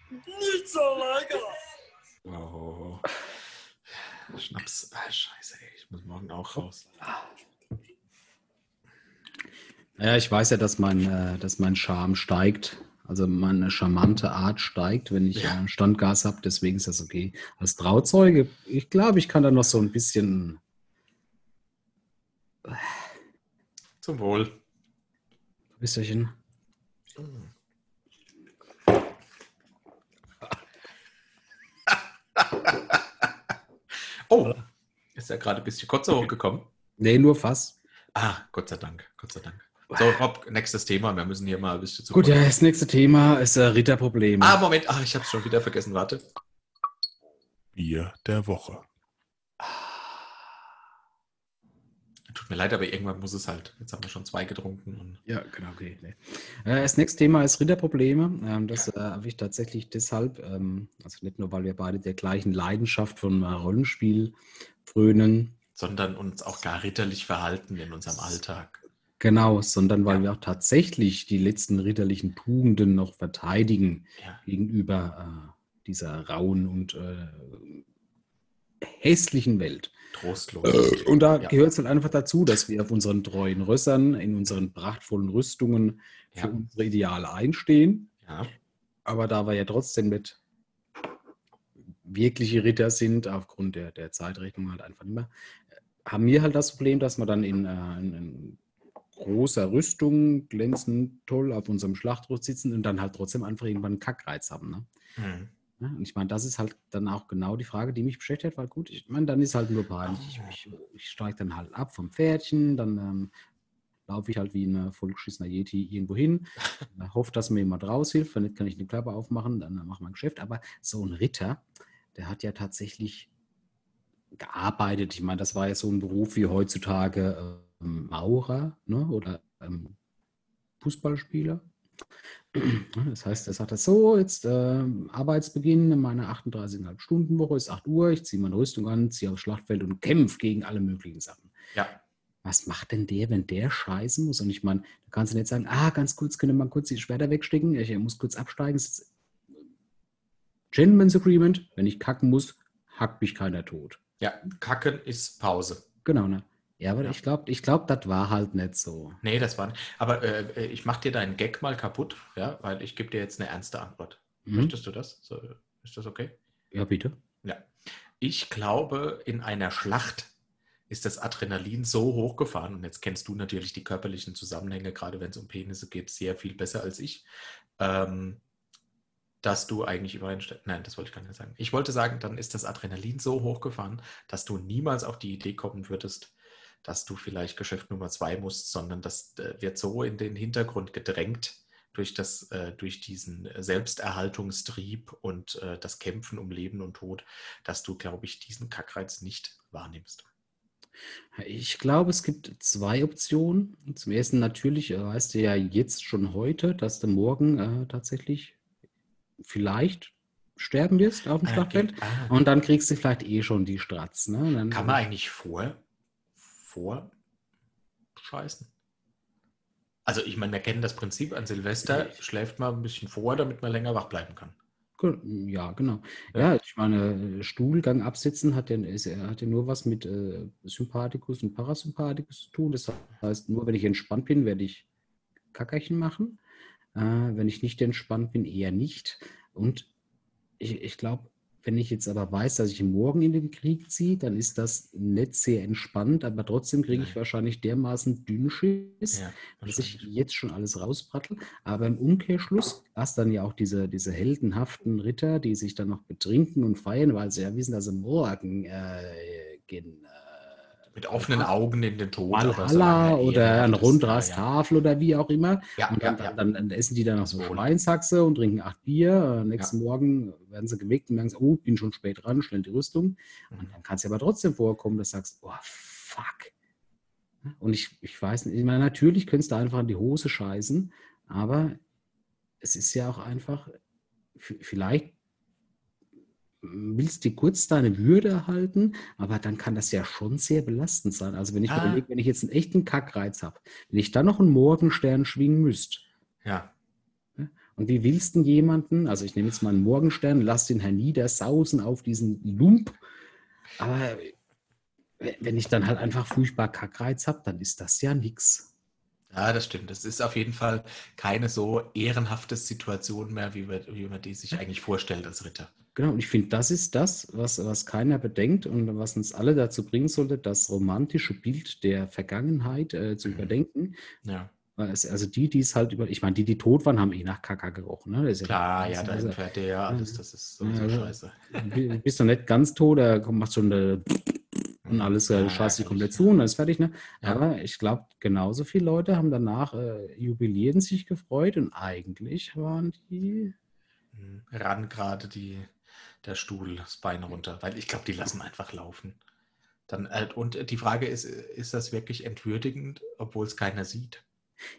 Nicht so lecker. Oh. Schnaps. Ah, scheiße, ey. ich muss morgen auch raus. Ja, ich weiß ja, dass mein, äh, dass mein Charme steigt. Also meine charmante Art steigt, wenn ich Ja. äh, Standgas habe. Deswegen ist das okay. Als Trauzeuge, ich glaube, ich kann da noch so ein bisschen. Zum Wohl. Wisserchen. Oh, ist ja gerade ein bisschen Kotze hochgekommen. Nee, nur Fass. Ah, Gott sei Dank, Gott sei Dank. So, Rob, nächstes Thema. Wir müssen hier mal ein bisschen zu. Gut, ja, das nächste Thema ist äh, Ritterprobleme. Ah, Moment. Ah, ich habe es schon wieder vergessen. Warte. Bier der Woche. Tut mir leid, aber irgendwann muss es halt. Jetzt haben wir schon zwei getrunken. Ja, genau, okay. Äh, Das nächste Thema ist Ritterprobleme. Ähm, Das äh, habe ich tatsächlich deshalb, ähm, also nicht nur, weil wir beide der gleichen Leidenschaft von äh, Rollenspiel frönen, sondern uns auch gar ritterlich verhalten in unserem Alltag. genau, sondern weil Ja. wir auch tatsächlich die letzten ritterlichen Tugenden noch verteidigen Ja. gegenüber äh, dieser rauen und äh, hässlichen Welt. Trostlos. Äh, Und da Ja. gehört es halt einfach dazu, dass wir auf unseren treuen Rössern, in unseren prachtvollen Rüstungen für Ja. unsere Ideale einstehen. Ja. Aber da wir ja trotzdem nicht wirkliche Ritter sind, aufgrund der, der Zeitrechnung halt einfach nicht mehr, haben wir halt das Problem, dass wir dann in, äh, in, in großer Rüstung, glänzend toll auf unserem Schlachtrost sitzen und dann halt trotzdem einfach irgendwann einen Kackreiz haben. Ne? Hm. Ja, und ich meine, das ist halt dann auch genau die Frage, die mich beschäftigt hat, weil gut, ich meine, dann ist halt nur peinlich. Ich, ich, ich steige dann halt ab vom Pferdchen, dann ähm, laufe ich halt wie ein vollgeschissener Yeti irgendwo hin, äh, hoffe, dass mir jemand raushilft, wenn nicht, kann ich den Klappe aufmachen, dann äh, mache mein Geschäft. Aber so ein Ritter, der hat ja tatsächlich gearbeitet. Ich meine, das war ja so ein Beruf wie heutzutage ähm, Maurer ne? oder ähm, Fußballspieler. Das heißt, er sagt das so, jetzt äh, Arbeitsbeginn meiner 38,5 Stunden Woche ist 8 Uhr, ich ziehe meine Rüstung an, ziehe aufs Schlachtfeld und kämpfe gegen alle möglichen Sachen. Ja. Was macht denn der, wenn der scheißen muss? Und ich meine, da kannst du nicht sagen, ah, ganz kurz, können wir mal kurz die Schwerter wegstecken, ich muss kurz absteigen. Gentleman's Agreement, wenn ich kacken muss, hackt mich keiner tot. ja, Kacken ist Pause. Genau, ne? Ja, aber Ja. ich glaube, ich glaub, das war halt nicht so. Nee, das war. Aber äh, ich mache dir deinen Gag mal kaputt, ja, weil ich gebe dir jetzt eine ernste Antwort. Mhm. Möchtest du das? So, ist das okay? Ja, bitte. Ja. Ich glaube, in einer Schlacht ist das Adrenalin so hochgefahren, und jetzt kennst du natürlich die körperlichen Zusammenhänge, gerade wenn es um Penisse geht, sehr viel besser als ich, ähm, dass du eigentlich übereinstimmst. Nein, das wollte ich gar nicht sagen. Ich wollte sagen, dann ist das Adrenalin so hochgefahren, dass du niemals auf die Idee kommen würdest, dass du vielleicht Geschäft Nummer zwei musst, sondern das äh, wird so in den Hintergrund gedrängt durch, das, äh, durch diesen Selbsterhaltungstrieb und äh, das Kämpfen um Leben und Tod, dass du, glaube ich, diesen Kackreiz nicht wahrnimmst. Ich glaube, es gibt zwei Optionen. Zum ersten natürlich weißt du ja jetzt schon heute, dass du morgen äh, tatsächlich vielleicht sterben wirst auf dem Ah, Schlachtfeld. geht- ah. Und dann kriegst du vielleicht eh schon die Stratz. Ne? Dann, Kann man eigentlich vor, vor scheißen? Also ich meine, wir kennen das Prinzip, an Silvester schläft man ein bisschen vor, damit man länger wach bleiben kann. Ja, genau. Ja. Ja, ich meine, Stuhlgang absitzen hat ja, ist, hat ja nur was mit äh, Sympathikus und Parasympathikus zu tun. Das heißt, nur wenn ich entspannt bin, werde ich Kackerchen machen. Äh, wenn ich nicht entspannt bin, eher nicht. Und ich, ich glaube, wenn ich jetzt aber weiß, dass ich morgen in den Krieg ziehe, dann ist das nicht sehr entspannt, aber trotzdem kriege ich wahrscheinlich dermaßen Dünnschiss, Ja, dass ich jetzt schon alles rausprattel. Aber im Umkehrschluss hast dann ja auch diese, diese heldenhaften Ritter, die sich dann noch betrinken und feiern, weil sie ja wissen, dass sie morgen äh, gehen. Äh, Mit offenen Augen in den Tod. Valhalla er oder an ist. Rundras Ja, Tafel oder wie auch immer. ja. Und dann, ja, ja. Dann, dann essen die dann noch so. Schweinshaxe und trinken acht Bier. Äh, nächsten Morgen werden sie geweckt und merken, so, oh, bin schon spät dran, schnell die Rüstung. Und Mhm. dann kann es ja aber trotzdem vorkommen, dass du sagst, oh, fuck. Und ich, ich weiß nicht, ich meine, natürlich könntest du einfach in die Hose scheißen, aber es ist ja auch einfach, vielleicht willst du kurz deine Würde erhalten, aber dann kann das ja schon sehr belastend sein. Also wenn ich mir Ah. überlege, wenn ich jetzt einen echten Kackreiz habe, wenn ich dann noch einen Morgenstern schwingen müsste, ja. und wie willst du denn jemanden, also ich nehme jetzt mal einen Morgenstern, lass den herniedersausen auf diesen Lump, aber wenn wenn ich dann halt einfach furchtbar Kackreiz habe, dann ist das ja nix. Ja, das stimmt. Das ist auf jeden Fall keine so ehrenhafte Situation mehr, wie man, wie man die sich eigentlich vorstellt als Ritter. Genau, und ich finde, das ist das, was, was keiner bedenkt und was uns alle dazu bringen sollte, das romantische Bild der Vergangenheit äh, zu Mhm. überdenken. Ja, also die, die es halt über, ich meine, die, die tot waren, haben eh nach Kaka gerochen. Ne? Ja klar, ja, da ist ja- entfährt ja alles. Das ist sowieso Ja, scheiße. Du bist noch nicht ganz tot, da kommt- macht schon äh, und alles, äh, Ja, scheißt ärgerlich, komplett zu und dann ist fertig. Ne? Ja. Aber ich glaube, genauso viele Leute haben danach äh, jubilieren sich gefreut und eigentlich waren die. Mhm. Ran gerade die, der Stuhl, das Bein runter, weil ich glaube, die lassen einfach laufen. Dann, halt- und die Frage ist, ist das wirklich entwürdigend, obwohl es keiner sieht?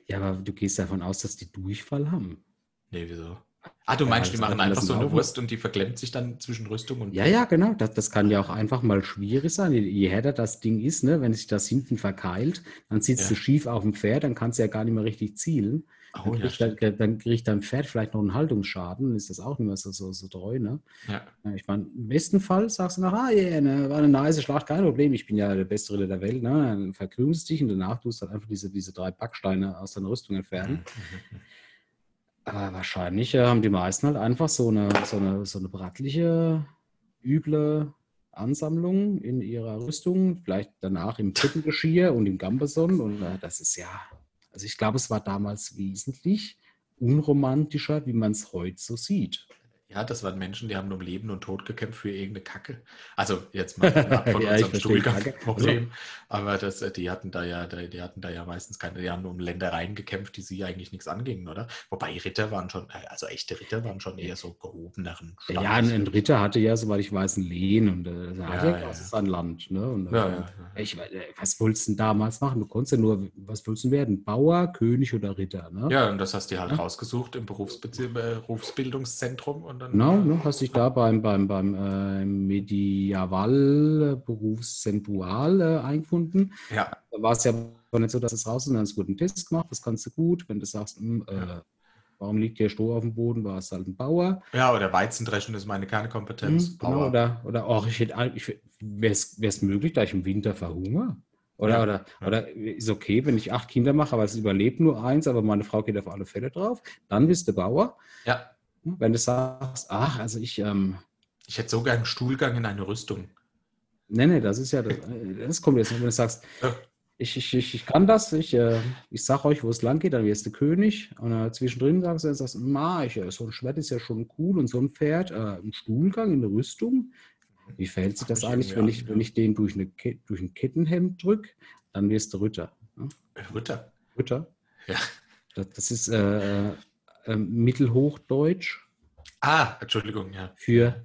Ja, aber du gehst davon aus, dass die Durchfall haben. Nee, wieso? Ah, du Ja, meinst, das die machen einfach so eine laufen. Wurst und die verklemmt sich dann zwischen Rüstung und. Ja, ja, genau. Das, das kann ja auch einfach mal schwierig sein. Je, härter das Ding ist, ne, wenn sich das hinten verkeilt, dann sitzt Ja. du schief auf dem Pferd, dann kannst du ja gar nicht mehr richtig zielen. Dann, Oh, ja, kriegt, stimmt. dann, dann kriegt dein Pferd vielleicht noch einen Haltungsschaden, dann ist das auch nicht mehr so, so, so treu. Ne? ja. Ja, Ich meine, im besten Fall sagst du nach, ah, yeah, ne, war eine nice Schlacht, kein Problem, ich bin ja der beste Ritter der Welt. Ne? Dann verkrümelst dich und danach tust du dann einfach diese, diese drei Backsteine aus deiner Rüstung entfernen. Mhm. Aber wahrscheinlich äh, haben die meisten halt einfach so eine, so eine, so eine brattliche, üble Ansammlung in ihrer Rüstung, vielleicht danach im Puppengeschirr und im Gambeson. Und äh, das ist ja, also ich glaube, es war damals wesentlich unromantischer, wie man es heute so sieht. Ja, das waren Menschen, die haben um Leben und Tod gekämpft für irgendeine Kacke. Also jetzt mal ab von Ja, ich unserem. Stuhlgang-Problem. Aber das, äh, die hatten da ja, die hatten da ja meistens keine, die haben um Ländereien gekämpft, die sie eigentlich nichts angingen, oder? Wobei Ritter waren schon, äh, also echte Ritter waren schon eher so gehobeneren Ja, ein, ein Ritter hatte ja, soweit ich weiß, ein Lehen und äh, Ja, hatte ja ja. sein Land. Ne? Und, Ja, ja. Ich, äh, was wolltest du denn damals machen? Du konntest ja nur, was wolltest du werden? Bauer, König oder Ritter? Ne? Ja, und das hast du halt rausgesucht im Berufsbildungszentrum und dann. Genau, ne, hast dich da beim, beim, beim äh, Medieval Berufszentual äh, eingefunden. Ja, Da war es ja nicht so, dass es raus ist, sondern es wurde ein Test gemacht, das kannst du gut. Wenn du sagst, hm, äh, Ja. warum liegt hier Stroh auf dem Boden, war es halt ein Bauer. ja, oder Weizendreschen ist meine Kernkompetenz. Hm, genau, oder, oder oh, ich hätte, ich, wäre es möglich, da ich im Winter verhungere? Oder, Ja, oder, ja. oder ist okay, wenn ich acht Kinder mache, aber es überlebt nur eins, aber meine Frau geht auf alle Fälle drauf. Dann bist du Bauer. Ja, Wenn du sagst, ach, also ich, ähm, ich hätte sogar einen Stuhlgang in eine Rüstung. nee, nee, das ist ja, das, das kommt jetzt, wenn du sagst, Ja. ich, ich, ich, ich kann das, ich, äh, ich sag euch, wo es lang geht, dann wirst du König. Und äh, zwischendrin sagst du, sagst, na, ich, äh, so ein Schwert ist ja schon cool und so ein Pferd, äh, ein Stuhlgang in der Rüstung. Wie verhält sich das mich eigentlich, wenn an, ich, ja. wenn ich den durch, eine, durch ein Kettenhemd drücke? Dann wirst du Ritter. Ne? Ritter. Ritter? Ja. Das, das ist äh, äh, Mittelhochdeutsch Ah, Entschuldigung, ja. für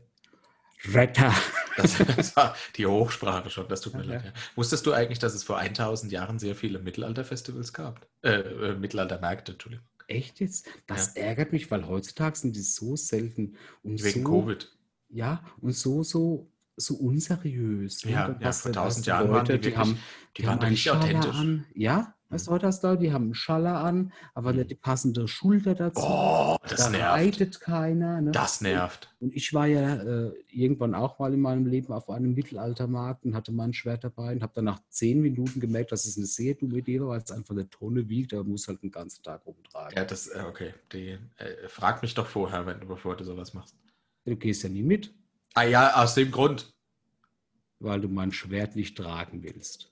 Retter. Das, das war die Hochsprache schon, das tut mir Ja, leid. ja. Ja. Wusstest du eigentlich, dass es vor 1000 Jahren sehr viele Mittelalterfestivals gab? Äh, äh, Mittelaltermärkte, Entschuldigung. Echt jetzt? Das ärgert mich, weil heutzutage sind die so selten und Wegen so, Covid. Ja, und so, so, so unseriös. Ja, ja, vor du- 1000 hast du Jahren waren Leute, die die wirklich- haben, Die, die waren haben richtig authentisch. an. Ja, weißt du, heute hast du die haben einen Schaller an, aber Mhm. nicht die passende Schulter dazu. Oh, das da nervt. reitet keiner. Ne? Das nervt. Und ich war ja äh, irgendwann auch mal in meinem Leben auf einem Mittelaltermarkt und hatte mein Schwert dabei und habe dann nach zehn Minuten gemerkt, dass es eine sehr dumme Idee war, weil es einfach eine Tonne wiegt, aber muss halt den ganzen Tag rumtragen. Ja, das, äh, okay. Die, äh, frag mich doch vorher, wenn du, bevor du sowas machst. Du gehst ja nie mit, Ah ja, aus dem Grund. weil du mein Schwert nicht tragen willst.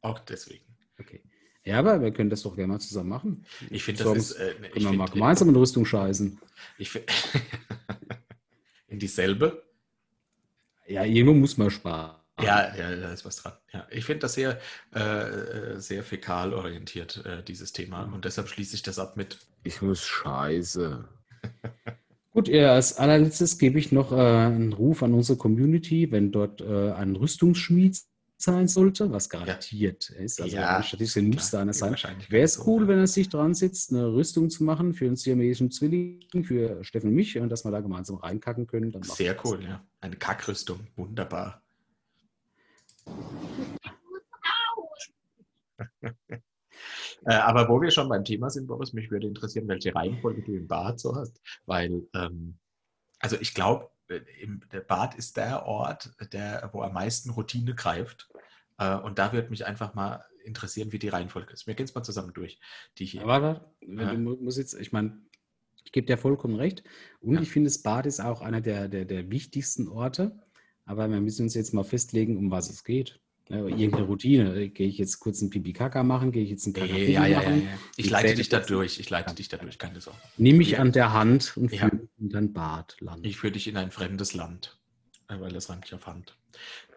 Auch deswegen. Okay. Ja, aber wir können das doch gerne mal zusammen machen. Ich finde, das ist. Äh, ich Können wir mal gemeinsam in Rüstung scheißen. Ich find, in dieselbe? Ja, irgendwo muss man sparen. Ja, ja, da ist was dran. Ja, ich finde das sehr, äh, äh, sehr fäkal orientiert, äh, dieses Thema. Und deshalb schließe ich das ab mit. Ich muss scheiße. Gut, ja, als allerletztes gebe ich noch äh, einen Ruf an unsere Community, wenn dort äh, ein Rüstungsschmied sein sollte, was garantiert ist. Also Ja, statistisch müsste einer sein. Wäre es cool, ja. wenn er sich dran sitzt, eine Rüstung zu machen für einen siamesischen Zwilling, für Steffen und mich, und dass wir da gemeinsam reinkacken können. Sehr cool, das. ja. Eine Kackrüstung. Wunderbar. Äh, aber wo wir schon beim Thema sind, Boris, mich würde interessieren, welche Reihenfolge du im Bad so hast. Weil, ähm, also ich glaube, der Bad ist der Ort, der, wo am meisten Routine greift. Äh, und da würde mich einfach mal interessieren, wie die Reihenfolge ist. Wir gehen es mal zusammen durch. Die hier. Aber wenn Ja. du mu- musst jetzt, ich meine, ich gebe dir vollkommen recht. Und Ja. ich finde, das Bad ist auch einer der, der, der wichtigsten Orte. Aber wir müssen uns jetzt mal festlegen, um was es geht. Ja, irgendeine Routine. Gehe ich jetzt kurz einen Pipi-Kaka machen? Gehe ich jetzt einen Kaka ja, ja, ja, machen? ja. Ich Die leite dich da durch. Ich leite dich da durch, keine Sorge. Nimm mich an der Hand und führe in dein Badland. Ich führe dich in ein fremdes Land, äh, weil das reimt auf Hand.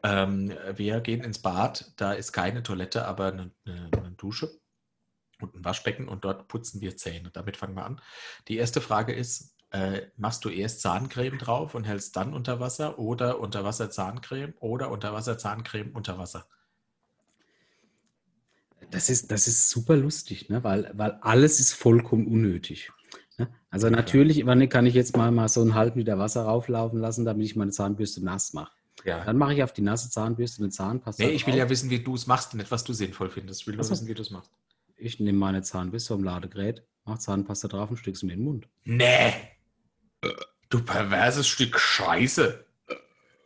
Ähm, wir gehen ins Bad, da ist keine Toilette, aber eine, eine, eine Dusche und ein Waschbecken und dort putzen wir Zähne. Damit fangen wir an. Die erste Frage ist, äh, machst du erst Zahncreme drauf und hältst dann unter Wasser oder unter Wasser Zahncreme oder unter Wasser Zahncreme unter Wasser? Das ist, das ist super lustig, ne? weil, weil alles ist vollkommen unnötig. Ne? Also natürlich wann kann ich jetzt mal, mal so einen halben Liter Wasser rauflaufen lassen, damit ich meine Zahnbürste nass mache. Ja. Dann mache ich auf die nasse Zahnbürste eine Zahnpasta. Nee, ich will drauf. ja wissen, wie du es machst, nicht was du sinnvoll findest. Ich will nur Ach so. wissen, wie du es machst. Ich nehme meine Zahnbürste vom Ladegerät, mache Zahnpasta drauf und stecke sie mir in den Mund. Nee. Du perverses Stück Scheiße.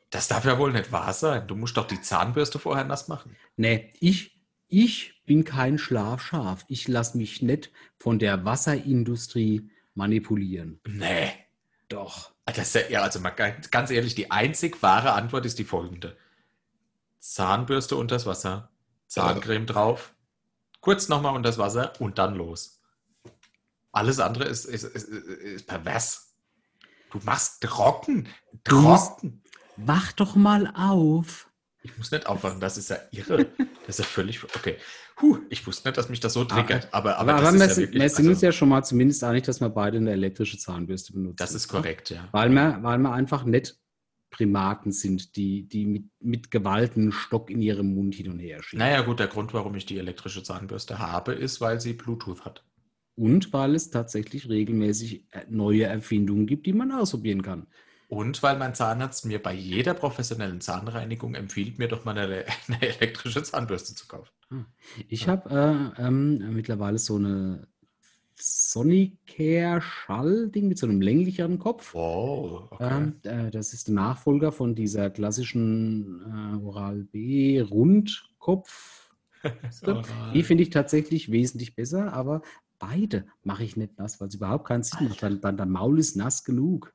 Das darf ja wohl nicht wahr sein. Du musst doch die Zahnbürste vorher nass machen. Nee, ich, ich bin kein Schlafschaf. Ich lasse mich nicht von der Wasserindustrie manipulieren. Nee. Doch. Das ist ja, ja, also mal ganz ehrlich, die einzig wahre Antwort ist die folgende. Zahnbürste unters Wasser, Zahncreme drauf, kurz nochmal unters Wasser und dann los. Alles andere ist, ist, ist, ist pervers. Du machst trocken. Trocken. Wach doch mal auf. Ich muss nicht aufwachen, das ist ja irre. Das ist ja völlig. Okay. Puh, ich wusste nicht, dass mich das so triggert. Aber, aber, Aber, das aber ist wir, ja sind, wirklich. wir sind uns also, ja schon mal zumindest einig, dass wir beide eine elektrische Zahnbürste benutzen. das ist korrekt, ja. Weil wir, weil wir einfach nicht Primaten sind, die, die mit, mit Gewalt einen Stock in ihrem Mund hin und her schieben. Naja, gut, der Grund, warum ich die elektrische Zahnbürste habe, ist, weil sie Bluetooth hat. Und weil es tatsächlich regelmäßig äh, neue Erfindungen gibt, die man ausprobieren kann. Und weil mein Zahnarzt mir bei jeder professionellen Zahnreinigung empfiehlt, mir doch mal eine, eine elektrische Zahnbürste zu kaufen. Ich habe äh, ähm, mittlerweile so eine Sonicare-Schall-Ding mit so einem länglicheren Kopf. Oh, Ähm, äh, das ist der Nachfolger von dieser klassischen äh, Oral-B-Rundkopf. Die finde ich tatsächlich wesentlich besser, aber beide mache ich nicht nass, weil es überhaupt keinen Sinn macht. Dann, dann, der Maul ist nass genug.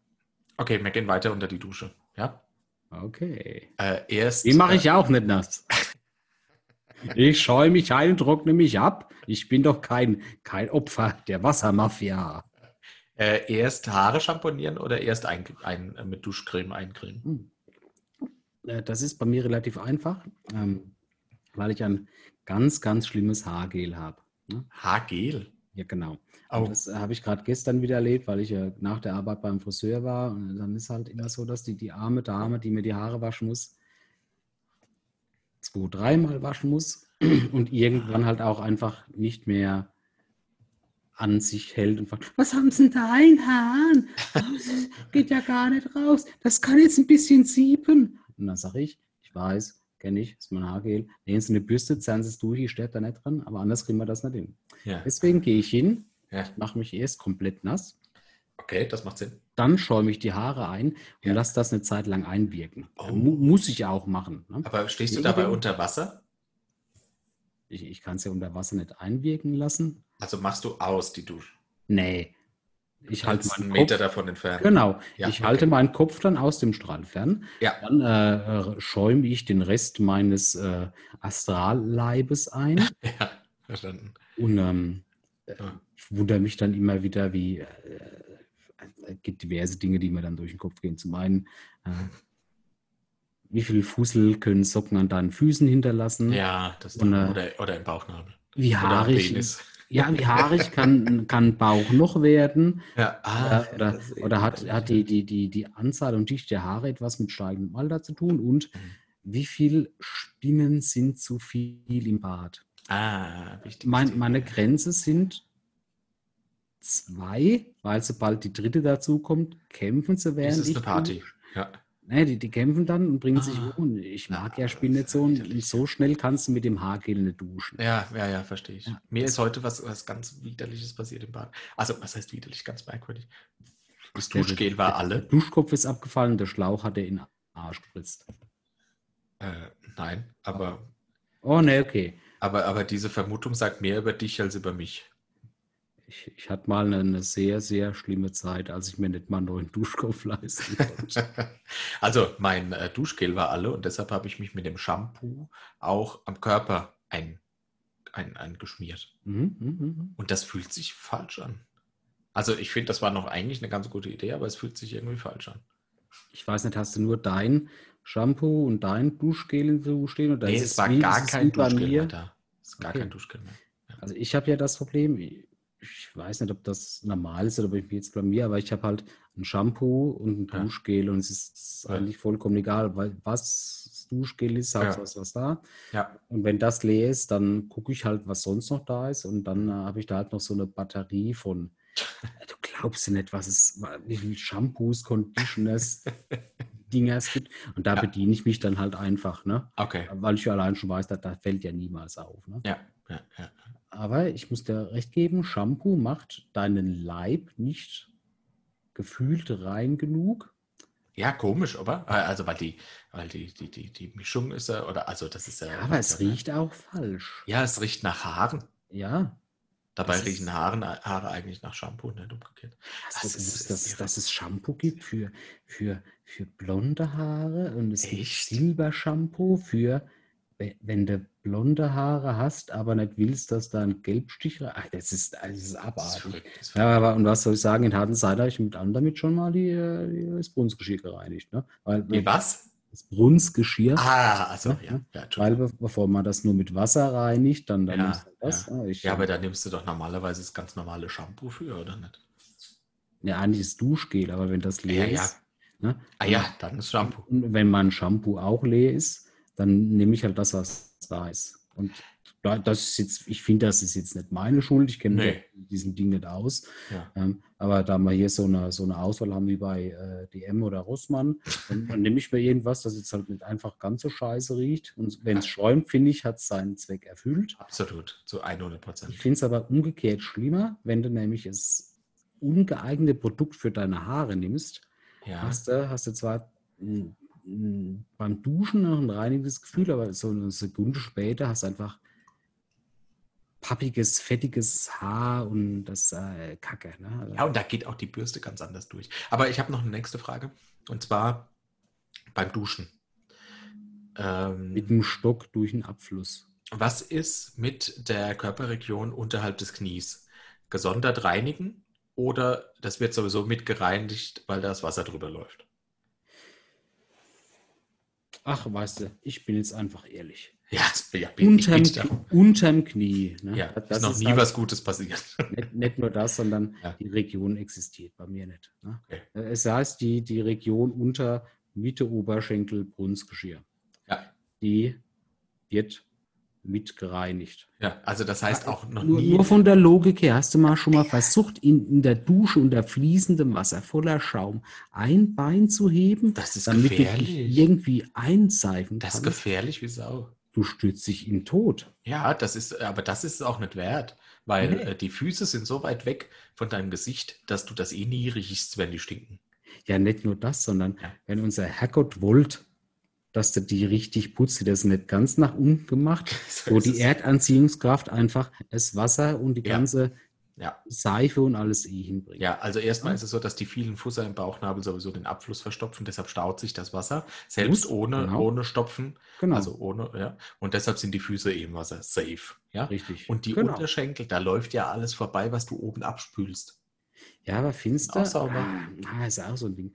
Okay, wir gehen weiter unter die Dusche. Ja. Okay. Äh, erst. Den mache ich äh, auch nicht nass. Ich scheue mich ein und trockne mich ab. Ich bin doch kein, kein Opfer der Wassermafia. Äh, erst Haare schamponieren oder erst ein, ein, äh, mit Duschcreme eincremen? Hm. Äh, Das ist bei mir relativ einfach, ähm, weil ich ein ganz, ganz schlimmes Haargel habe. Ne? Haargel. Ja, genau. Und das äh, habe ich gerade gestern wieder erlebt, weil ich äh, nach der Arbeit beim Friseur war. Und dann ist halt immer so, dass die, die arme Dame, die mir die Haare waschen muss, zwei, dreimal waschen muss und irgendwann halt auch einfach nicht mehr an sich hält und fragt, was haben Sie denn da in Haaren? Das geht ja gar nicht raus. Das kann jetzt ein bisschen sieben. Und dann sage ich, ich weiß, kenne ich, ist mein Haargel. Nehmen Sie eine Bürste, zerren Sie es durch, ich stört da nicht dran, aber anders kriegen wir das nicht hin. Ja. Deswegen gehe ich hin, ja. mache mich erst komplett nass, Okay, das macht Sinn. dann schäume ich die Haare ein und Ja. lasse das eine Zeit lang einwirken. Oh. Mu muss ich auch machen. Ne? Aber stehst du Ja, dabei unter Wasser? Ich, ich kann es ja unter Wasser nicht einwirken lassen. Also machst du aus die Dusche? Nee. Ich halte meinen Meter Kopf, davon entfernt. genau, Ja, ich okay. halte meinen Kopf dann aus dem Strahl fern. Ja. Dann äh, äh, schäume ich den Rest meines äh, Astralleibes ein. Ja, verstanden. Und ähm, äh, Ja. ich wundere mich dann immer wieder, wie äh, es gibt diverse Dinge, die mir dann durch den Kopf gehen. Zum einen, äh, wie viel Fussel können Socken an deinen Füßen hinterlassen? Ja, das Und, äh, oder, oder im Bauchnabel. Wie haarig. Ja, wie haarig kann, kann Bauch noch werden? Ja, ah, Oder, oder, das oder hat, hat die, die, die, die Anzahl und Dichte der Haare etwas mit steigendem Alter zu tun? Und Mhm. wie viel Spinnen sind zu viel im Bad? Ah, wichtig. Mein, meine Grenze sind zwei, weil sobald die dritte dazu kommt, kämpfen sie Das während ist eine Party. Ja. Ne, die, die kämpfen dann und bringen sich Ah. um. Ich mag ja so und so schnell kannst du mit dem Haargel nicht duschen. Ja, ja, ja, verstehe ich. Ja. Mir ist heute was, was ganz Widerliches passiert im Bad. Also, was heißt widerlich? Ganz merkwürdig. Das Der- Duschgel war Der alle. Duschkopf ist abgefallen, der Schlauch hat er in den Arsch gespritzt. Äh, nein, aber, Oh ne, okay. aber, aber diese Vermutung sagt mehr über dich als über mich. Ich, ich hatte mal eine, eine sehr, sehr schlimme Zeit, als ich mir nicht mal einen neuen Duschkopf leisten konnte. Also, mein äh, Duschgel war alle und deshalb habe ich mich mit dem Shampoo auch am Körper ein, ein, eingeschmiert. Mhm, mhm, mhm. Und das fühlt sich falsch an. Also, ich finde, das war noch eigentlich eine ganz gute Idee, aber es fühlt sich irgendwie falsch an. Ich weiß nicht, hast du nur dein Shampoo und dein Duschgel in Dusche stehen? Oder Nee, ist es war wie- gar kein Duschgel mehr da. Es ist gar Okay. kein Duschgel mehr. Also ich habe ja das Problem, ich weiß nicht, ob das normal ist oder ob ich mich jetzt blamier, aber ich habe halt ein Shampoo und ein Ja. Duschgel und es ist Ja. eigentlich vollkommen egal, weil was das Duschgel ist, Hauptsache Ja. ist was da. Ja, Und wenn das leer ist, dann gucke ich halt, was sonst noch da ist und dann äh, habe ich da halt noch so eine Batterie von, du glaubst ja nicht, was es, wie viele Shampoos, Conditioners, Dinger es gibt. Und da Ja. bediene ich mich dann halt einfach, ne? okay. Weil ich ja allein schon weiß, da, da fällt ja niemals auf. Ne? Ja, ja, ja. Aber ich muss dir recht geben, Shampoo macht deinen Leib nicht gefühlt rein genug. Ja, komisch, oder? Äh, Also, weil die, weil die, die, die, die Mischung ist ja, oder, also, das ist ja. Ja, aber es riecht auch falsch. Ja, es riecht nach Haaren. Ja. Dabei Das riechen Haaren, Haare eigentlich nach Shampoo, nicht umgekehrt. Du Das ist- dass, ist dass es Shampoo gibt für, für, für blonde Haare und es gibt Echt? Silbershampoo für, wenn du blonde Haare hast, aber nicht willst, dass da ein Gelbstich rein. Ach, Das ist, das ist Das ist abartig. Das ist Ja, aber und was soll ich sagen? In harten Zeit habe ich mit anderen damit schon mal die, äh, die, das Brunsgeschirr gereinigt. Ne? Weil, Wie was? Das Brunsgeschirr. Ah, also, Ja, ja. ja. Weil bevor man das nur mit Wasser reinigt, dann, dann Ja, nimmst du das. ja. Ich, ja, aber da nimmst du doch normalerweise das ganz normale Shampoo für, oder nicht? ja, eigentlich ist Duschgel, aber wenn das leer Ja, ja. ist. Ne? Ah ja, dann ist Shampoo. Und wenn mein Shampoo auch leer ist, dann nehme ich halt das, was da ist. Und da- das ist jetzt, ich finde, das ist jetzt nicht meine Schuld. Ich kenne Nee. diesem Ding nicht aus. Ja. Ähm, aber da wir hier so eine, so eine Auswahl haben wie bei äh, DM oder Rossmann, dann, dann nehme ich mir irgendwas, das jetzt halt nicht einfach ganz so scheiße riecht. Und wenn es schäumt, finde ich, hat es seinen Zweck erfüllt. Absolut, zu 100 Prozent. Ich finde es aber umgekehrt schlimmer, wenn du nämlich das ungeeignete Produkt für deine Haare nimmst. Ja, Hast du, hast du zwar mm, beim Duschen noch ein reinigendes Gefühl, aber so eine Sekunde später hast du einfach pappiges, fettiges Haar und das äh, Kacke. Ne? Also, Ja, und da geht auch die Bürste ganz anders durch. Aber ich habe noch eine nächste Frage. Und zwar beim Duschen. Ähm, Mit dem Stock durch den Abfluss. was ist mit der Körperregion unterhalb des Knies? Gesondert reinigen oder das wird sowieso mit gereinigt, weil da das Wasser drüber läuft? Ach, weißt du, ich bin jetzt einfach ehrlich. Ja, ja Unterm, unterm Knie. Ne? Ja, Das ist noch nie halt was Gutes passiert. Nicht, nicht nur das, sondern Ja. die Region existiert bei mir nicht. Ne? Okay. Es heißt die, die Region unter Mitte Oberschenkel Brunstgeschirr. Ja. Die wird mit gereinigt. Ja, also das heißt auch noch Nur, nie. nur von der Logik her, hast du mal schon mal versucht, in, in der Dusche unter fließendem Wasser voller Schaum ein Bein zu heben, Das ist damit du gefährlich. dich irgendwie einseifen Das ist kannst? gefährlich wie Sau. Du stürzt dich in Tod. Ja, das ist, aber das ist es auch nicht wert, weil Nee. äh, die Füße sind so weit weg von deinem Gesicht, dass du das eh nie riechst, wenn die stinken. Ja, nicht nur das, sondern Ja. wenn unser Herrgott wollt, dass du die richtig putzt, das ist nicht ganz nach unten gemacht, So wo die. Erdanziehungskraft einfach das Wasser und die Ja. ganze Ja. Seife und alles eh hinbringt. Ja, also erstmal ist es so, dass die vielen Fusser im Bauchnabel sowieso den Abfluss verstopfen, deshalb staut sich das Wasser, selbst Muss, ohne, genau. ohne Stopfen, genau. also ohne, ja. Und deshalb sind die Füße eben Wasser safe, ja. richtig. Und die genau. Unterschenkel, da läuft ja alles vorbei, was du oben abspülst. Ja, aber findest du? Auch sauber. Ah, ist auch so ein Ding.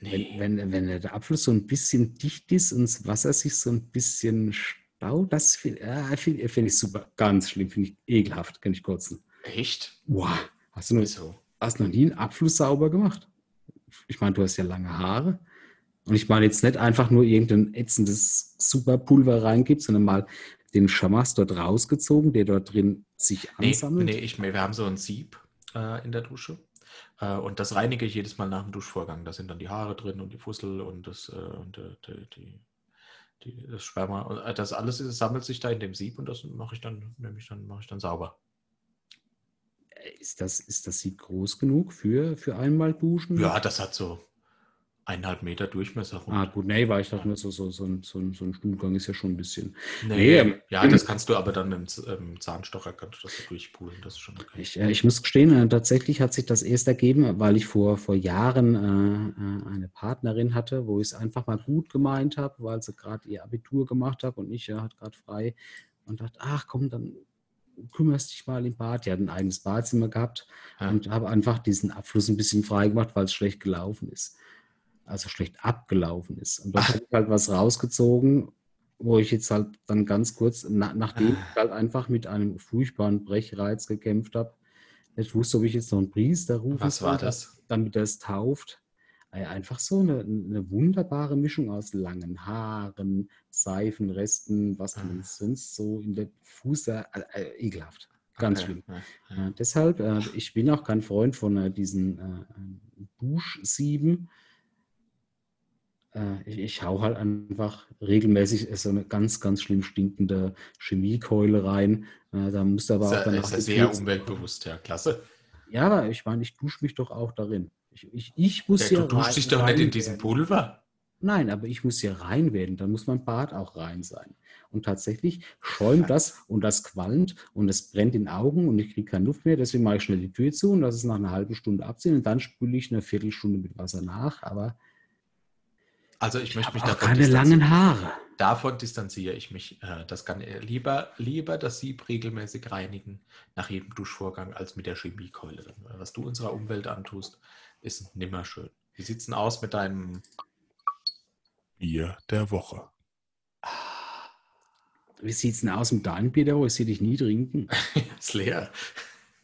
Nee. Wenn, wenn, wenn der Abfluss so ein bisschen dicht ist und das Wasser sich so ein bisschen staut, das finde ah, find, find ich super. Ganz schlimm, finde ich ekelhaft, kann ich kotzen. Echt? Wow. Hast du noch, Wieso? hast noch nie einen Abfluss sauber gemacht? Ich meine, du hast ja lange Haare. Und ich meine jetzt nicht einfach nur irgendein ätzendes Superpulver reingibt, sondern mal den Schamas dort rausgezogen, der dort drin sich Nee, ansammelt. nee, ich, wir haben so ein Sieb äh, in der Dusche. Äh, und das reinige ich jedes Mal nach dem Duschvorgang. Da sind dann die Haare drin und die Fussel und das, äh, und, äh, die, die, die, das Sperma. Und, äh, das alles ist, sammelt sich da in dem Sieb und das mache ich dann, nehme ich dann, mache ich dann sauber. Ist das, ist das Sieb groß genug für, für einmal duschen? Ja, das hat so eineinhalb Meter Durchmesser. rund. Ah, gut, nee, weil ich dachte nur, so, so, so, ein, so, ein, Stuhlgang ist ja schon ein bisschen. nee, nee, ähm, ja, das kannst du aber dann mit dem Z- ähm, Zahnstocher kannst du das so durchpulen. Das ist schon okay. Ich, äh, ich muss gestehen, äh, tatsächlich hat sich das erst ergeben, weil ich vor, vor Jahren äh, äh, eine Partnerin hatte, wo ich es einfach mal gut gemeint habe, weil sie gerade ihr Abitur gemacht hat und ich ja, hat gerade frei und dachte, ach komm, dann kümmerst dich mal im Bad. Die hat ein eigenes Badzimmer gehabt Ja. und habe einfach diesen Abfluss ein bisschen frei gemacht, weil es schlecht gelaufen ist. Also schlecht abgelaufen ist. Und Ach. habe ich halt was rausgezogen, wo ich jetzt halt dann ganz kurz, na, nachdem Ah. ich halt einfach mit einem furchtbaren Brechreiz gekämpft habe, nicht wusste, ob ich jetzt noch einen Priester rufen Was war das? damit er es tauft. Ey, Einfach so eine, eine wunderbare Mischung aus langen Haaren, Seifenresten, was Ah. man sonst so in der Fuß, äh, äh, ekelhaft. Ganz Okay, schlimm. ja. Äh, deshalb, äh, ich bin auch kein Freund von äh, diesen äh, Duschsieben. Äh, ich, ich hau halt einfach regelmäßig so eine ganz, ganz schlimm stinkende Chemiekeule rein. Äh, da musst du aber Ist auch ja, danach ist ja die sehr umweltbewusst, ja, klasse. Ja, aber ich meine, ich dusche mich doch auch darin. Ich, ich, ich muss Ja, hier du duschst dich doch nicht in diesem. Pulver. Nein, aber ich muss hier rein werden. Dann muss mein Bad auch rein sein. Und tatsächlich schäumt das und das qualmt und es brennt in den Augen und ich kriege keine Luft mehr. Deswegen mache ich schnell die Tür zu und lasse es nach einer halben Stunde abziehen und dann spüle ich eine Viertelstunde mit Wasser nach. Aber Also ich, ich möchte mich auch davon keine distanzieren. langen Haare. Davon distanziere ich mich. Äh, Das kann äh, lieber, lieber das Sieb regelmäßig reinigen nach jedem Duschvorgang als mit der Chemiekeule. Was du unserer Umwelt antust, ist nimmer schön. Wie sieht's denn aus mit deinem Bier der Woche. Wie sieht es denn aus mit deinem Bier? der Woche? Ich sehe dich nie trinken. ist leer?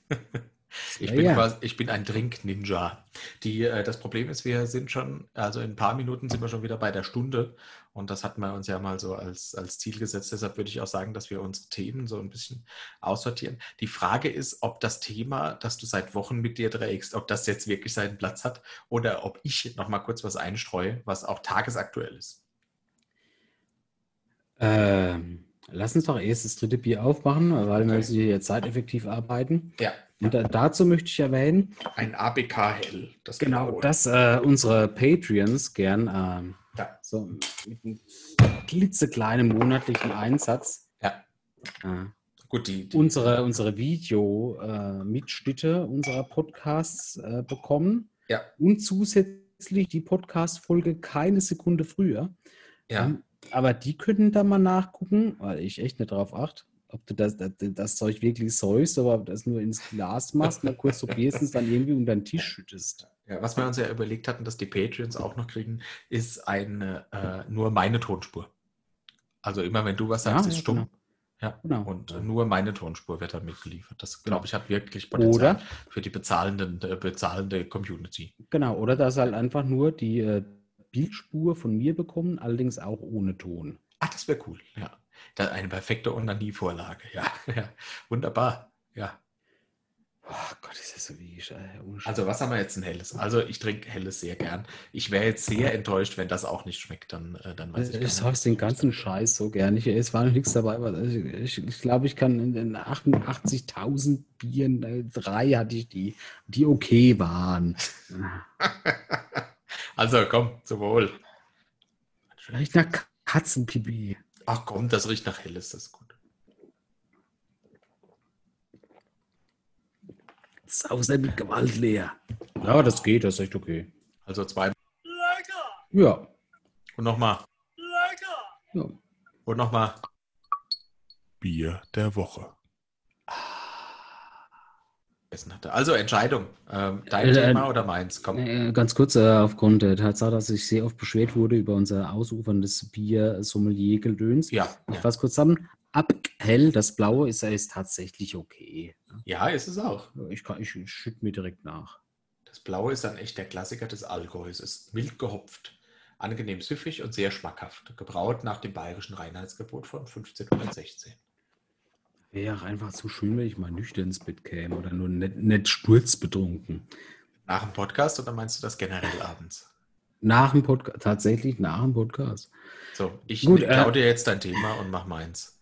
Ich Ja, bin, ja. quasi, ich bin ein Drink-Ninja. Die, äh, das Problem ist, wir sind schon, also in ein paar Minuten sind wir schon wieder bei der Stunde und das hatten wir uns ja mal so als, als Ziel gesetzt. Deshalb würde ich auch sagen, dass wir unsere Themen so ein bisschen aussortieren. Die Frage ist, ob das Thema, das du seit Wochen mit dir trägst, ob das jetzt wirklich seinen Platz hat oder ob ich noch mal kurz was einstreue, was auch tagesaktuell ist. Ähm, lass uns doch erst das dritte Bier aufmachen, weil wir Okay. müssen hier zeiteffektiv arbeiten. Ja, Und da, dazu möchte ich erwähnen, ein ABK Hell. Das Genau, dass äh, unsere Patreons gern ähm, Ja. so mit einem klitzekleinen monatlichen Einsatz Ja. äh, Gut, die, die unsere, unsere Video-Mitschnitte unserer Podcasts äh, bekommen Ja, und zusätzlich die Podcast-Folge keine Sekunde früher. ja. Ähm, Aber die können da mal nachgucken, weil ich echt nicht drauf achte, ob du das, das, das Zeug wirklich säust ob du das nur ins Glas machst, mal kurz probierst und es dann irgendwie unter den Tisch schüttest. Ja, was wir uns ja überlegt hatten, dass die Patreons auch noch kriegen, ist eine äh, nur meine Tonspur. Also immer wenn du was Ja, sagst, ist ja, stumm. genau. Ja, Genau. und äh, nur meine Tonspur wird dann mitgeliefert. Das, Genau. glaube ich, hat wirklich Potenzial Oder? für die bezahlenden, äh, bezahlende Community. Genau, oder dass halt einfach nur die äh, Bildspur von mir bekommen, allerdings auch ohne Ton. Ach, das wäre cool, ja. Da, eine perfekte Onanie-Vorlage, ja. ja. Wunderbar, ja. Oh Gott, ist das so wie ich. Äh. Also was haben wir jetzt ein helles? Also ich trinke helles sehr gern. Ich wäre jetzt sehr enttäuscht, wenn das auch nicht schmeckt, dann, äh, dann weiß ich ich gar sag nicht. den ganzen Scheiß so gern. Ich, es war noch nichts dabei. aber Ich, ich, ich glaube, ich kann in den 88.000 Bieren, äh, drei hatte ich die, die okay waren. Also komm, zum Wohl. Vielleicht nach Katzenpipi. Ach komm, das riecht nach helles, das ist gut. Sauser mit Gewalt leer. Ja, das geht, das ist echt okay. Also zwei Lecker! Ja. und nochmal. Lecker! ja. Und nochmal. Bier der Woche. Hatte. Also Entscheidung. Ähm, dein Äh, Thema oder meins? Komm. Äh, Ganz kurz, äh, aufgrund der Tatsache, dass ich sehr oft beschwert wurde über unser ausuferndes Bier-Sommelier-Gedöns. Ja, Ich ja. fasse kurz zusammen. Abhell, das Blaue ist, ist tatsächlich okay. ja, ist es auch. Ich, kann- ich, ich schütte mir direkt nach. Das Blaue ist dann echt der Klassiker des Allgäus. Es ist mild gehopft, angenehm süffig und sehr schmackhaft. Gebraut nach dem bayerischen Reinheitsgebot von 1516. Wäre einfach zu schön, wenn ich mal nüchtern ins Bett käme oder nur nicht, nicht sturzbetrunken. Nach dem Podcast oder meinst du das generell abends? Nach dem Podcast, tatsächlich nach dem Podcast. So, ich Gut, äh, dir jetzt dein Thema und mach meins.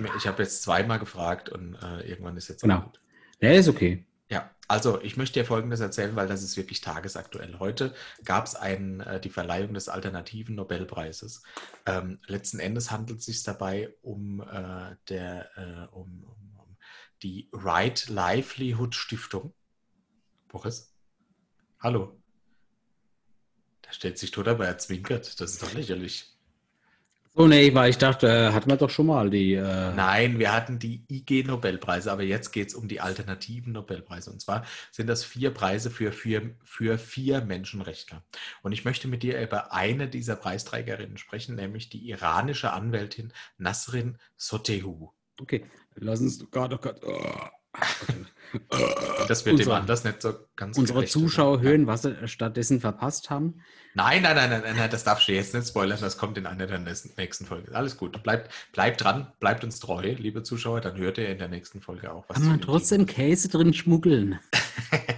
Mir, ich habe jetzt zweimal gefragt und äh, irgendwann ist jetzt auch Genau. gut. Ja, ist okay. Ja, also ich möchte dir Folgendes erzählen, weil das ist wirklich tagesaktuell. Heute gab es äh, die Verleihung des alternativen Nobelpreises. Ähm, letzten Endes handelt es sich dabei um, äh, der, äh, um, um, um die Right Livelihood Stiftung. Boris? Hallo? Da stellt sich tot, aber er zwinkert. Das ist doch lächerlich. Oh nee, weil ich dachte, äh, hatten wir doch schon mal die. Äh, Nein, wir hatten die IG-Nobelpreise, aber jetzt geht es um die alternativen Nobelpreise. Und zwar sind das vier Preise für, für, für vier Menschenrechtler. Und ich möchte mit dir über eine dieser Preisträgerinnen sprechen, nämlich die iranische Anwältin Nasrin Sotehu. Okay, lass uns. Gott, oh Gott. Oh. Das wird dem Unsere- anders nicht so ganz Unsere Zuschauer hören, was sie stattdessen verpasst haben. Nein, nein, nein, nein, nein, nein, das darfst du jetzt nicht spoilern, das kommt in einer der nächsten Folgen. Alles gut, bleibt, bleibt dran, bleibt uns treu, liebe Zuschauer, dann hört ihr in der nächsten Folge auch was. Kann man dem trotzdem Käse drin schmuggeln?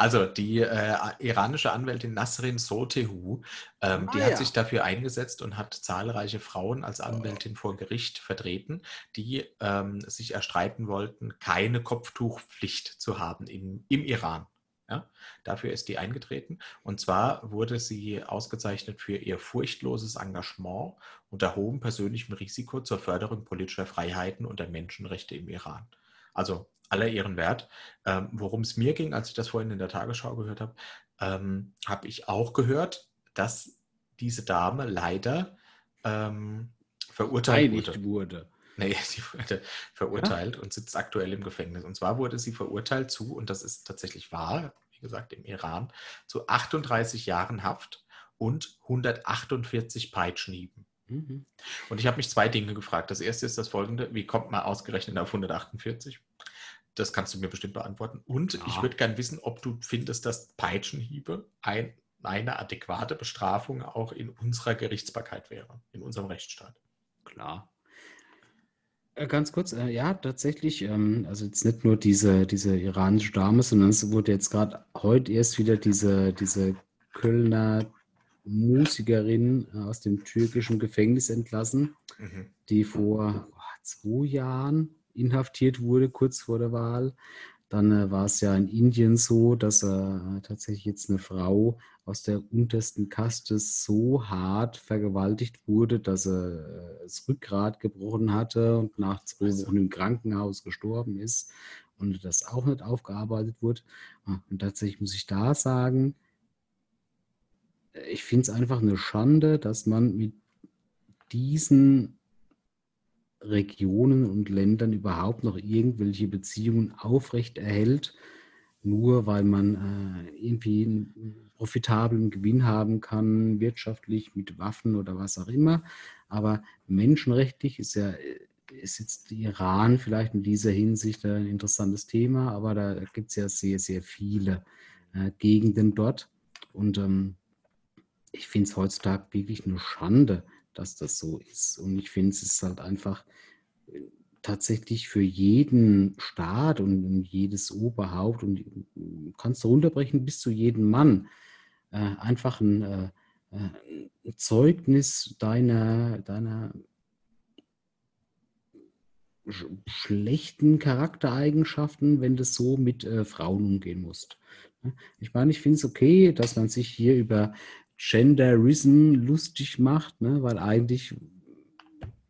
Also die äh, iranische Anwältin Nasrin Sotehu, ähm, die Ah, hat ja. sich dafür eingesetzt und hat zahlreiche Frauen als Anwältin vor Gericht vertreten, die ähm, sich erstreiten wollten, keine Kopftuchpflicht zu haben im, im Iran. Ja, dafür ist die eingetreten. Und zwar wurde sie ausgezeichnet für ihr furchtloses Engagement unter hohem persönlichem Risiko zur Förderung politischer Freiheiten und der Menschenrechte im Iran. Also aller ihren Wert. Ähm, Worum es mir ging, als ich das vorhin in der Tagesschau gehört habe, ähm, habe ich auch gehört, dass diese Dame leider ähm, verurteilt wurde. Wurde. Nee, sie wurde verurteilt und sitzt aktuell im Gefängnis. Und zwar wurde sie verurteilt zu, und das ist tatsächlich wahr, wie gesagt, im Iran, zu 38 Jahren Haft und 148 Peitschenhieben. Mhm. Und ich habe mich zwei Dinge gefragt. Das erste ist das folgende: Wie kommt man ausgerechnet auf 148? Das kannst du mir bestimmt beantworten. Und Ja. ich würde gerne wissen, ob du findest, dass Peitschenhiebe ein, eine adäquate Bestrafung auch in unserer Gerichtsbarkeit wäre, in unserem Rechtsstaat. Klar. Äh, Ganz kurz, äh, ja, tatsächlich, ähm, also jetzt nicht nur diese, diese iranische Dame, sondern es wurde jetzt gerade heute erst wieder diese, diese Kölner Musikerin äh, aus dem türkischen Gefängnis entlassen, Mhm. die vor boah, zwei Jahren inhaftiert wurde, kurz vor der Wahl, Dann äh, war es ja in Indien so, dass äh, tatsächlich jetzt eine Frau aus der untersten Kaste so hart vergewaltigt wurde, dass er äh, das Rückgrat gebrochen hatte und nach zwei Wochen im Krankenhaus gestorben ist und das auch nicht aufgearbeitet wurde. Ah, Und tatsächlich muss ich da sagen, ich finde es einfach eine Schande, dass man mit diesen Regionen und Ländern überhaupt noch irgendwelche Beziehungen aufrecht erhält, nur weil man äh, irgendwie einen profitablen Gewinn haben kann, wirtschaftlich mit Waffen oder was auch immer. Aber menschenrechtlich ist ja ist jetzt Iran vielleicht in dieser Hinsicht ein interessantes Thema, aber da gibt es ja sehr, sehr viele äh, Gegenden dort. Und ähm, ich finde es heutzutage wirklich eine Schande, dass das so ist. Und ich finde, es ist halt einfach äh, tatsächlich für jeden Staat und, jedes Oberhaupt und äh, kannst du runterbrechen bis zu jedem Mann äh, einfach ein, äh, äh, ein Zeugnis deiner, deiner sch schlechten Charaktereigenschaften, wenn du so mit äh, Frauen umgehen musst. Ich meine, ich finde es okay, dass man sich hier über Genderism lustig macht, ne? weil eigentlich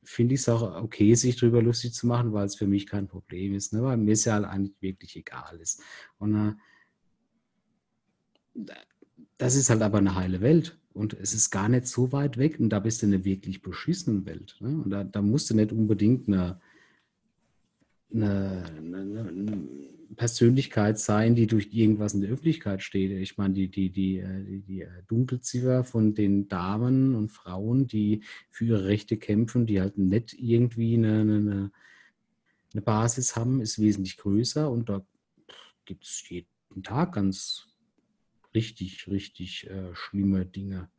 finde ich es auch okay, sich darüber lustig zu machen, weil es für mich kein Problem ist, ne? weil mir es ja halt eigentlich wirklich egal ist. Und äh, das ist halt aber eine heile Welt. Und es ist gar nicht so weit weg und da bist du in einer wirklich beschissenen Welt. Ne? Und da, da musst du nicht unbedingt eine, eine, eine, eine Persönlichkeit sein, die durch irgendwas in der Öffentlichkeit steht. Ich meine, die, die, die, äh, die, äh, Dunkelziffer von den Damen und Frauen, die für ihre Rechte kämpfen, die halt nicht irgendwie eine, eine, eine Basis haben, ist wesentlich größer und da gibt es jeden Tag ganz richtig, richtig äh, schlimme Dinge.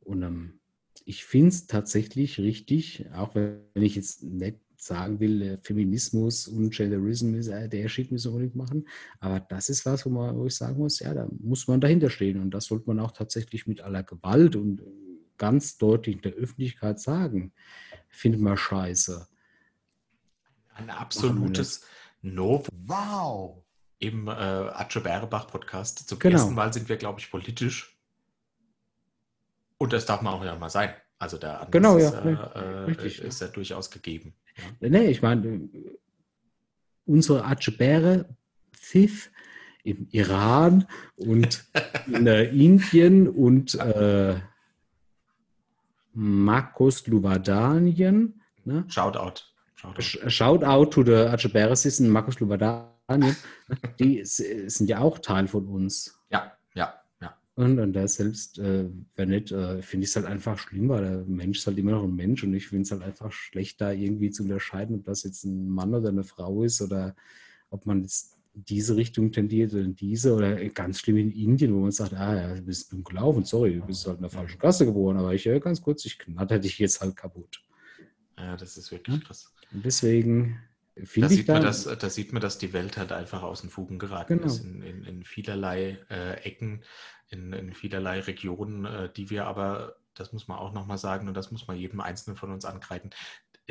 Und ähm, ich finde es tatsächlich richtig, auch wenn ich jetzt nicht sagen will, äh, Feminismus und Genderism ist äh, der Shit müssen wir unbedingt machen. Aber das ist was, wo, man, wo ich sagen muss, ja, da muss man dahinter stehen. Und das sollte man auch tatsächlich mit aller Gewalt und äh, ganz deutlich in der Öffentlichkeit sagen. Findet man scheiße. Ein absolutes Novum Wow! im äh, Atze Bärebach Podcast. Zum Genau. ersten Mal sind wir, glaube ich, politisch. Und das darf man auch ja mal sein. Also der Anlass Genau, ist, ja, äh, nee, äh, richtig, ist ja durchaus gegeben. Nee, ich meine, unsere Atschebäre, Thif im Iran und in äh, Indien und äh, Markus Luvadanien. Ne? Shoutout. Shoutout. Sh- Shout out to the Atscheberesis in Markus Luvadanien. Die sind ja auch Teil von uns. Ja, ja, ja. Und, und da selbst, äh, wenn nicht, äh, finde ich es halt einfach schlimm, weil der Mensch ist halt immer noch ein Mensch und ich finde es halt einfach schlecht, da irgendwie zu unterscheiden, ob das jetzt ein Mann oder eine Frau ist oder ob man jetzt in diese Richtung tendiert oder in diese oder ganz schlimm in Indien, wo man sagt, ah ja, du bist dumm gelaufen, sorry, du bist halt in der falschen Klasse geboren, aber ich höre ganz kurz, ich knatter dich jetzt halt kaputt. Ja, das ist wirklich krass. Und deswegen Da finde ich sieht, man, da, dass, da sieht man, dass die Welt halt einfach aus den Fugen geraten Genau. ist in, in, in vielerlei äh, Ecken, in, in vielerlei Regionen, äh, die wir aber, das muss man auch nochmal sagen und das muss man jedem Einzelnen von uns ankreiden,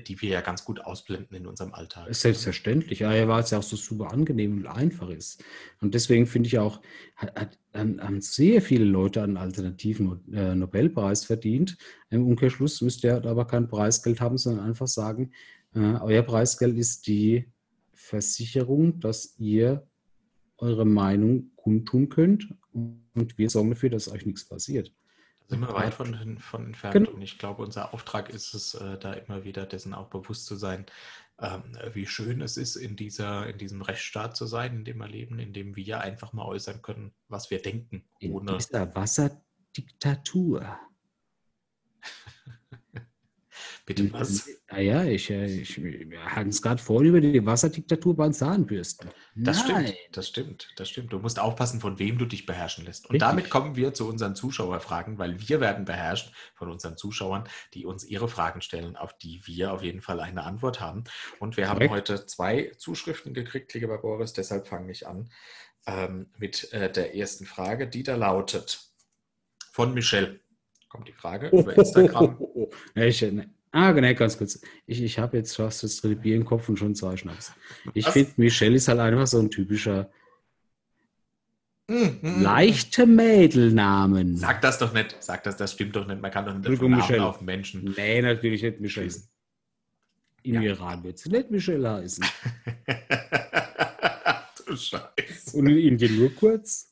die wir ja ganz gut ausblenden in unserem Alltag. Selbstverständlich, ja, weil es ja auch so super angenehm und einfach ist. Und deswegen finde ich auch, hat, haben sehr viele Leute einen alternativen äh, Nobelpreis verdient. Im Umkehrschluss müsst ihr aber kein Preisgeld haben, sondern einfach sagen, äh, euer Preisgeld ist die Versicherung, dass ihr eure Meinung kundtun könnt und wir sorgen dafür, dass euch nichts passiert. Da sind wir weit von, von entfernt Genau. und ich glaube, unser Auftrag ist es, äh, da immer wieder dessen auch bewusst zu sein, ähm, wie schön es ist, in, dieser, in diesem Rechtsstaat zu sein, in dem wir leben, in dem wir einfach mal äußern können, was wir denken, In ohne dieser Wasserdiktatur. bitte was. Ah ja, ich, äh, ich, wir hatten es gerade vorhin über die Wasserdiktatur bei den Zahnbürsten. Das Nein. stimmt, das stimmt, das stimmt. Du musst aufpassen, von wem du dich beherrschen lässt. Und Richtig. damit kommen wir zu unseren Zuschauerfragen, weil wir werden beherrscht von unseren Zuschauern, die uns ihre Fragen stellen, auf die wir auf jeden Fall eine Antwort haben. Und wir haben Korrekt. heute zwei Zuschriften gekriegt, lieber Boris, deshalb fange ich an ähm, mit äh, der ersten Frage, die da lautet: Von Michelle kommt die Frage über Instagram. Ja, ich, äh, ne, Ah, genau, ganz kurz. Ich, ich habe jetzt fast das dritte Bier im Kopf und schon zwei Schnaps. Ich finde, Michelle ist halt einfach so ein typischer Hm, hm, leichte Mädelnamen. Sag das doch nicht. Sag das, das stimmt doch nicht. Man kann doch nicht von Namen Michelle. auf Menschen Nee, natürlich nicht Michelle. schließen. Im Ja. Iran wird sie nicht Michelle heißen. du Scheiße. Und in Indien nur kurz.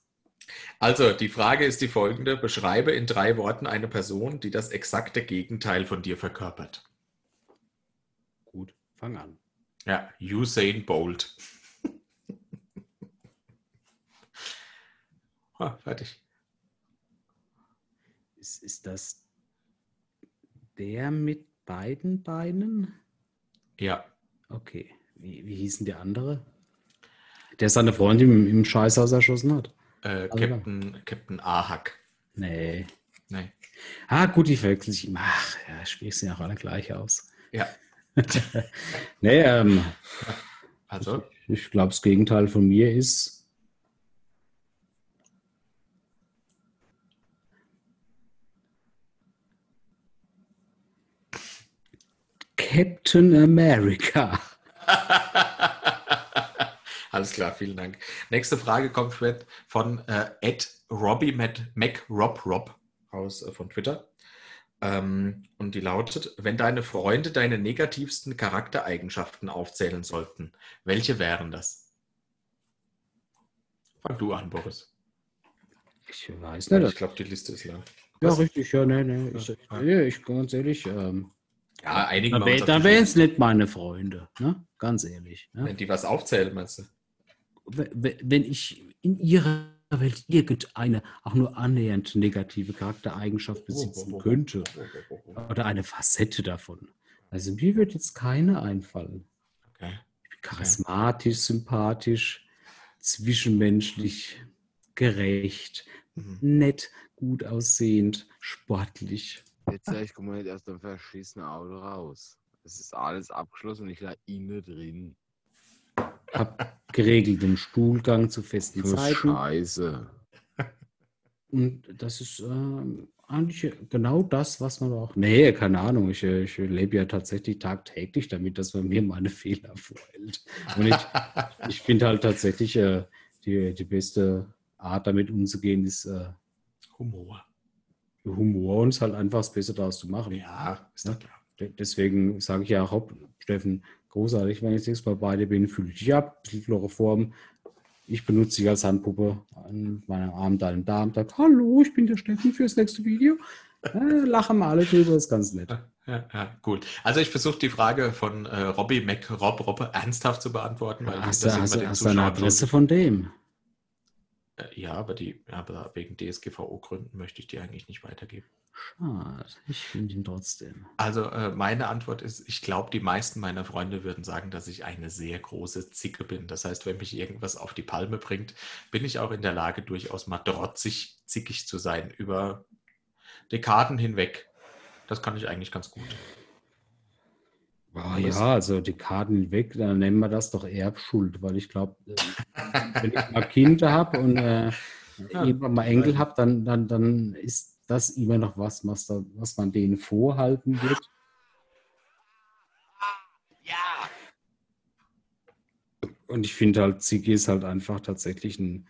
Also, die Frage ist die folgende. Beschreibe in drei Worten eine Person, die das exakte Gegenteil von dir verkörpert. Gut, fang an. Ja, Usain Bolt. ah, fertig. Ist, ist das der mit beiden Beinen? Ja, Okay. Wie, wie hieß denn der andere? Der seine Freundin im, im Scheißhaus erschossen hat. Äh, Also- Captain, Captain Ahak. Nee. Nee. Ah, gut, die verwechsel ich immer. Ach, ja, sprichst ja auch alle gleich aus. Ja, Nee, ähm, also, ich glaube, das Gegenteil von mir ist. Captain America. Alles klar, vielen Dank. Nächste Frage kommt von- von äh, Ed Robbie Mac, Mac Rob Rob aus äh, von Twitter. Ähm, und die lautet: Wenn deine Freunde deine negativsten Charaktereigenschaften aufzählen sollten, welche wären das? Fang du an, Boris. Ich weiß Ich nicht. glaube, die Liste ist lang. Ja, Was? richtig, ja, nee, nee. Ich, Ja. nee, ich ganz ehrlich, ähm, Ja, einigen da wir uns auf wär- die da wären es nicht meine Freunde, ne? Ganz ehrlich. Ne? Wenn die was aufzählen, meinst du? Wenn ich in ihrer Welt irgendeine auch nur annähernd negative Charaktereigenschaft besitzen könnte oder eine Facette davon. Also mir wird jetzt keine einfallen. Okay. Ich bin charismatisch, sympathisch, zwischenmenschlich, gerecht, Mhm. nett, gut aussehend, sportlich. Pizza, ich komme nicht aus dem verschissenen Auto raus. Es ist alles abgeschlossen und ich lag innen drin. Hab geregelten Stuhlgang zu festen So Zeiten. Scheiße. Und das ist ähm, eigentlich genau das, was man auch. Nee, keine Ahnung. Ich, äh, ich lebe ja tatsächlich tagtäglich damit, dass man mir meine Fehler vorhält. Und ich, ich finde halt tatsächlich, äh, die, die beste Art, damit umzugehen, ist äh, Humor. Humor und es halt einfach das Beste daraus zu machen. Ja, ist Ja. doch klar. De- Deswegen sage ich ja auch, Steffen, großartig, wenn ich nächstes Mal bei dir bin, fühle dich ab, ein bisschen Chloroform. Ich benutze dich als Handpuppe an meinem Arm, deinem Darm, sag, hallo, ich bin der Steffen fürs nächste Video. Äh, lachen wir alle drüber, ist ganz nett. Ja, ja, gut. Also ich versuche die Frage von äh, Robbie Mac Rob Robbe ernsthaft zu beantworten, weil Hast das du, hast, hast eine Adresse von dem? Äh, Ja, aber die, aber wegen DSGVO-Gründen möchte ich die eigentlich nicht weitergeben. Schade, ich finde ihn trotzdem. Also äh, meine Antwort ist, ich glaube, die meisten meiner Freunde würden sagen, dass ich eine sehr große Zicke bin. Das heißt, wenn mich irgendwas auf die Palme bringt, bin ich auch in der Lage, durchaus mal trotzig, zickig zu sein über Dekaden hinweg. Das kann ich eigentlich ganz gut. Ah, ja, also die Karten weg, dann nennen wir das doch Erbschuld, weil ich glaube, wenn ich mal Kinder habe und äh, Ja. irgendwann mal Enkel habe, dann, dann, dann ist das immer noch was, was, da, was man denen vorhalten wird. Und ich finde halt, Ziggy ist halt einfach tatsächlich ein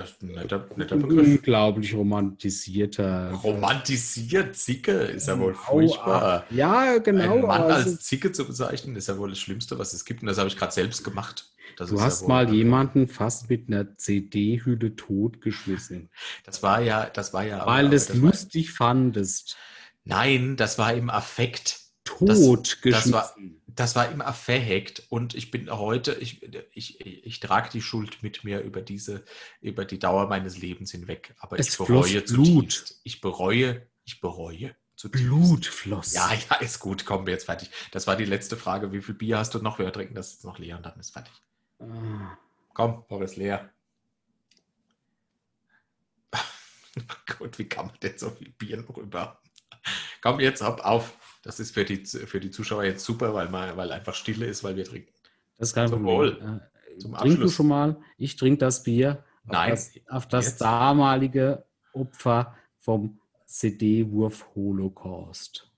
Das ist ein netter, netter Begriff. unglaublich romantisierter. Romantisiert Zicke ist ja wohl furchtbar. Ja, genau. Einen Mann es als Zicke zu bezeichnen, ist ja wohl das Schlimmste, was es gibt. Und das habe ich gerade selbst gemacht. Das Du hast ja mal jemanden fast mit einer CD-Hülle totgeschmissen, Das war ja, das war ja. weil du es das war, lustig fandest. Nein, das war im Affekt. Totgeschmissen. das war- Das war im Affekt und ich bin heute, ich, ich, ich trage die Schuld mit mir über diese, über die Dauer meines Lebens hinweg. Aber Es ich bereue Blut. zutiefst. Ich bereue, ich bereue zutiefst. Blut floss. Ja, ja, ist gut, kommen wir jetzt fertig. Das war die letzte Frage. Wie viel Bier hast du noch? Wir trinken das jetzt noch leer und dann ist fertig. Ah, Komm, Boris, leer. Gut, wie kann man denn so viel Bier noch über? Komm jetzt ab, auf. Das ist für die, für die Zuschauer jetzt super, weil, mal, weil einfach Stille ist, weil wir trinken. Das ist kein Zum Problem. Wohl. Äh, Zum Trink du Abschluss. schon mal. Ich trinke das Bier. Auf Nein, Das, auf das damalige Opfer vom CD-Wurf-Holocaust.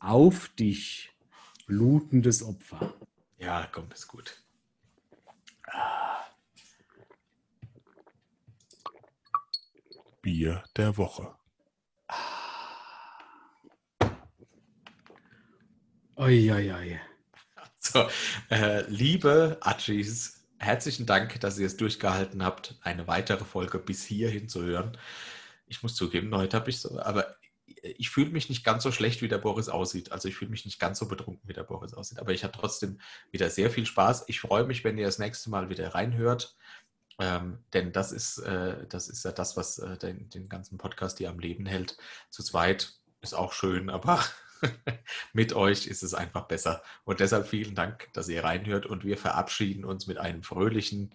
auf dich, blutendes Opfer. Ja, komm, ist gut. Bier der Woche. Oi, oi, oi. So, äh, liebe Achis, herzlichen Dank, dass ihr es durchgehalten habt, eine weitere Folge bis hierhin zu hören. Ich muss zugeben, heute habe ich so, aber ich fühle mich nicht ganz so schlecht, wie der Boris aussieht. Also ich fühle mich nicht ganz so betrunken, wie der Boris aussieht. Aber ich hatte trotzdem wieder sehr viel Spaß. Ich freue mich, wenn ihr das nächste Mal wieder reinhört. Ähm, denn das ist, äh, das ist ja das, was äh, den, den ganzen Podcast hier am Leben hält. Zu zweit ist auch schön, aber mit euch ist es einfach besser. Und deshalb vielen Dank, dass ihr reinhört und wir verabschieden uns mit einem fröhlichen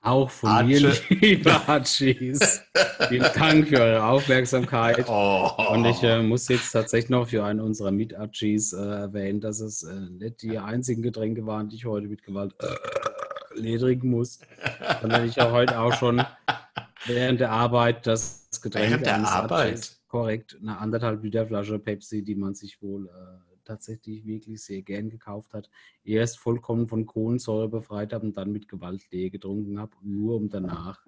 Auch von mir, Atsche. liebe Atschis. Vielen Dank für eure Aufmerksamkeit. Oh. Und ich äh, muss jetzt tatsächlich noch für einen unserer Mit-Atschis äh, erwähnen, dass es äh, nicht die einzigen Getränke waren, die ich heute mit Gewalt äh, leer trinken muss, sondern ich auch heute auch schon während der Arbeit das Getränk Während der Arbeit? Atschis, korrekt, eine anderthalb Liter Flasche Pepsi, die man sich wohl äh, tatsächlich wirklich sehr gern gekauft hat, erst vollkommen von Kohlensäure befreit habe und dann mit Gewalt leer getrunken habe, nur um danach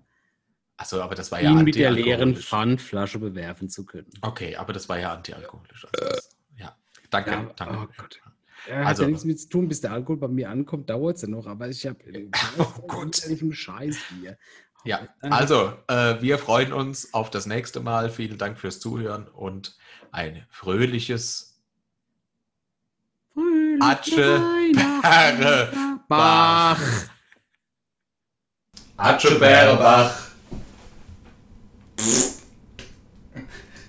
Achso, aber das war ja ihn mit der leeren. Pfandflasche bewerfen zu können. Okay, aber das war ja antialkoholisch. Also das, ja, danke. Ja, danke. oh Gott. Ja, hat Also- ja nichts mit zu tun, bis der Alkohol bei mir ankommt, dauert es ja noch, aber ich habe Oh Gott. Scheiß hier. Ja, Danke. also äh, wir freuen uns auf das nächste Mal. Vielen Dank fürs Zuhören und ein fröhliches Fröhliche Atsche, Weihnachten, Bäre, Bach.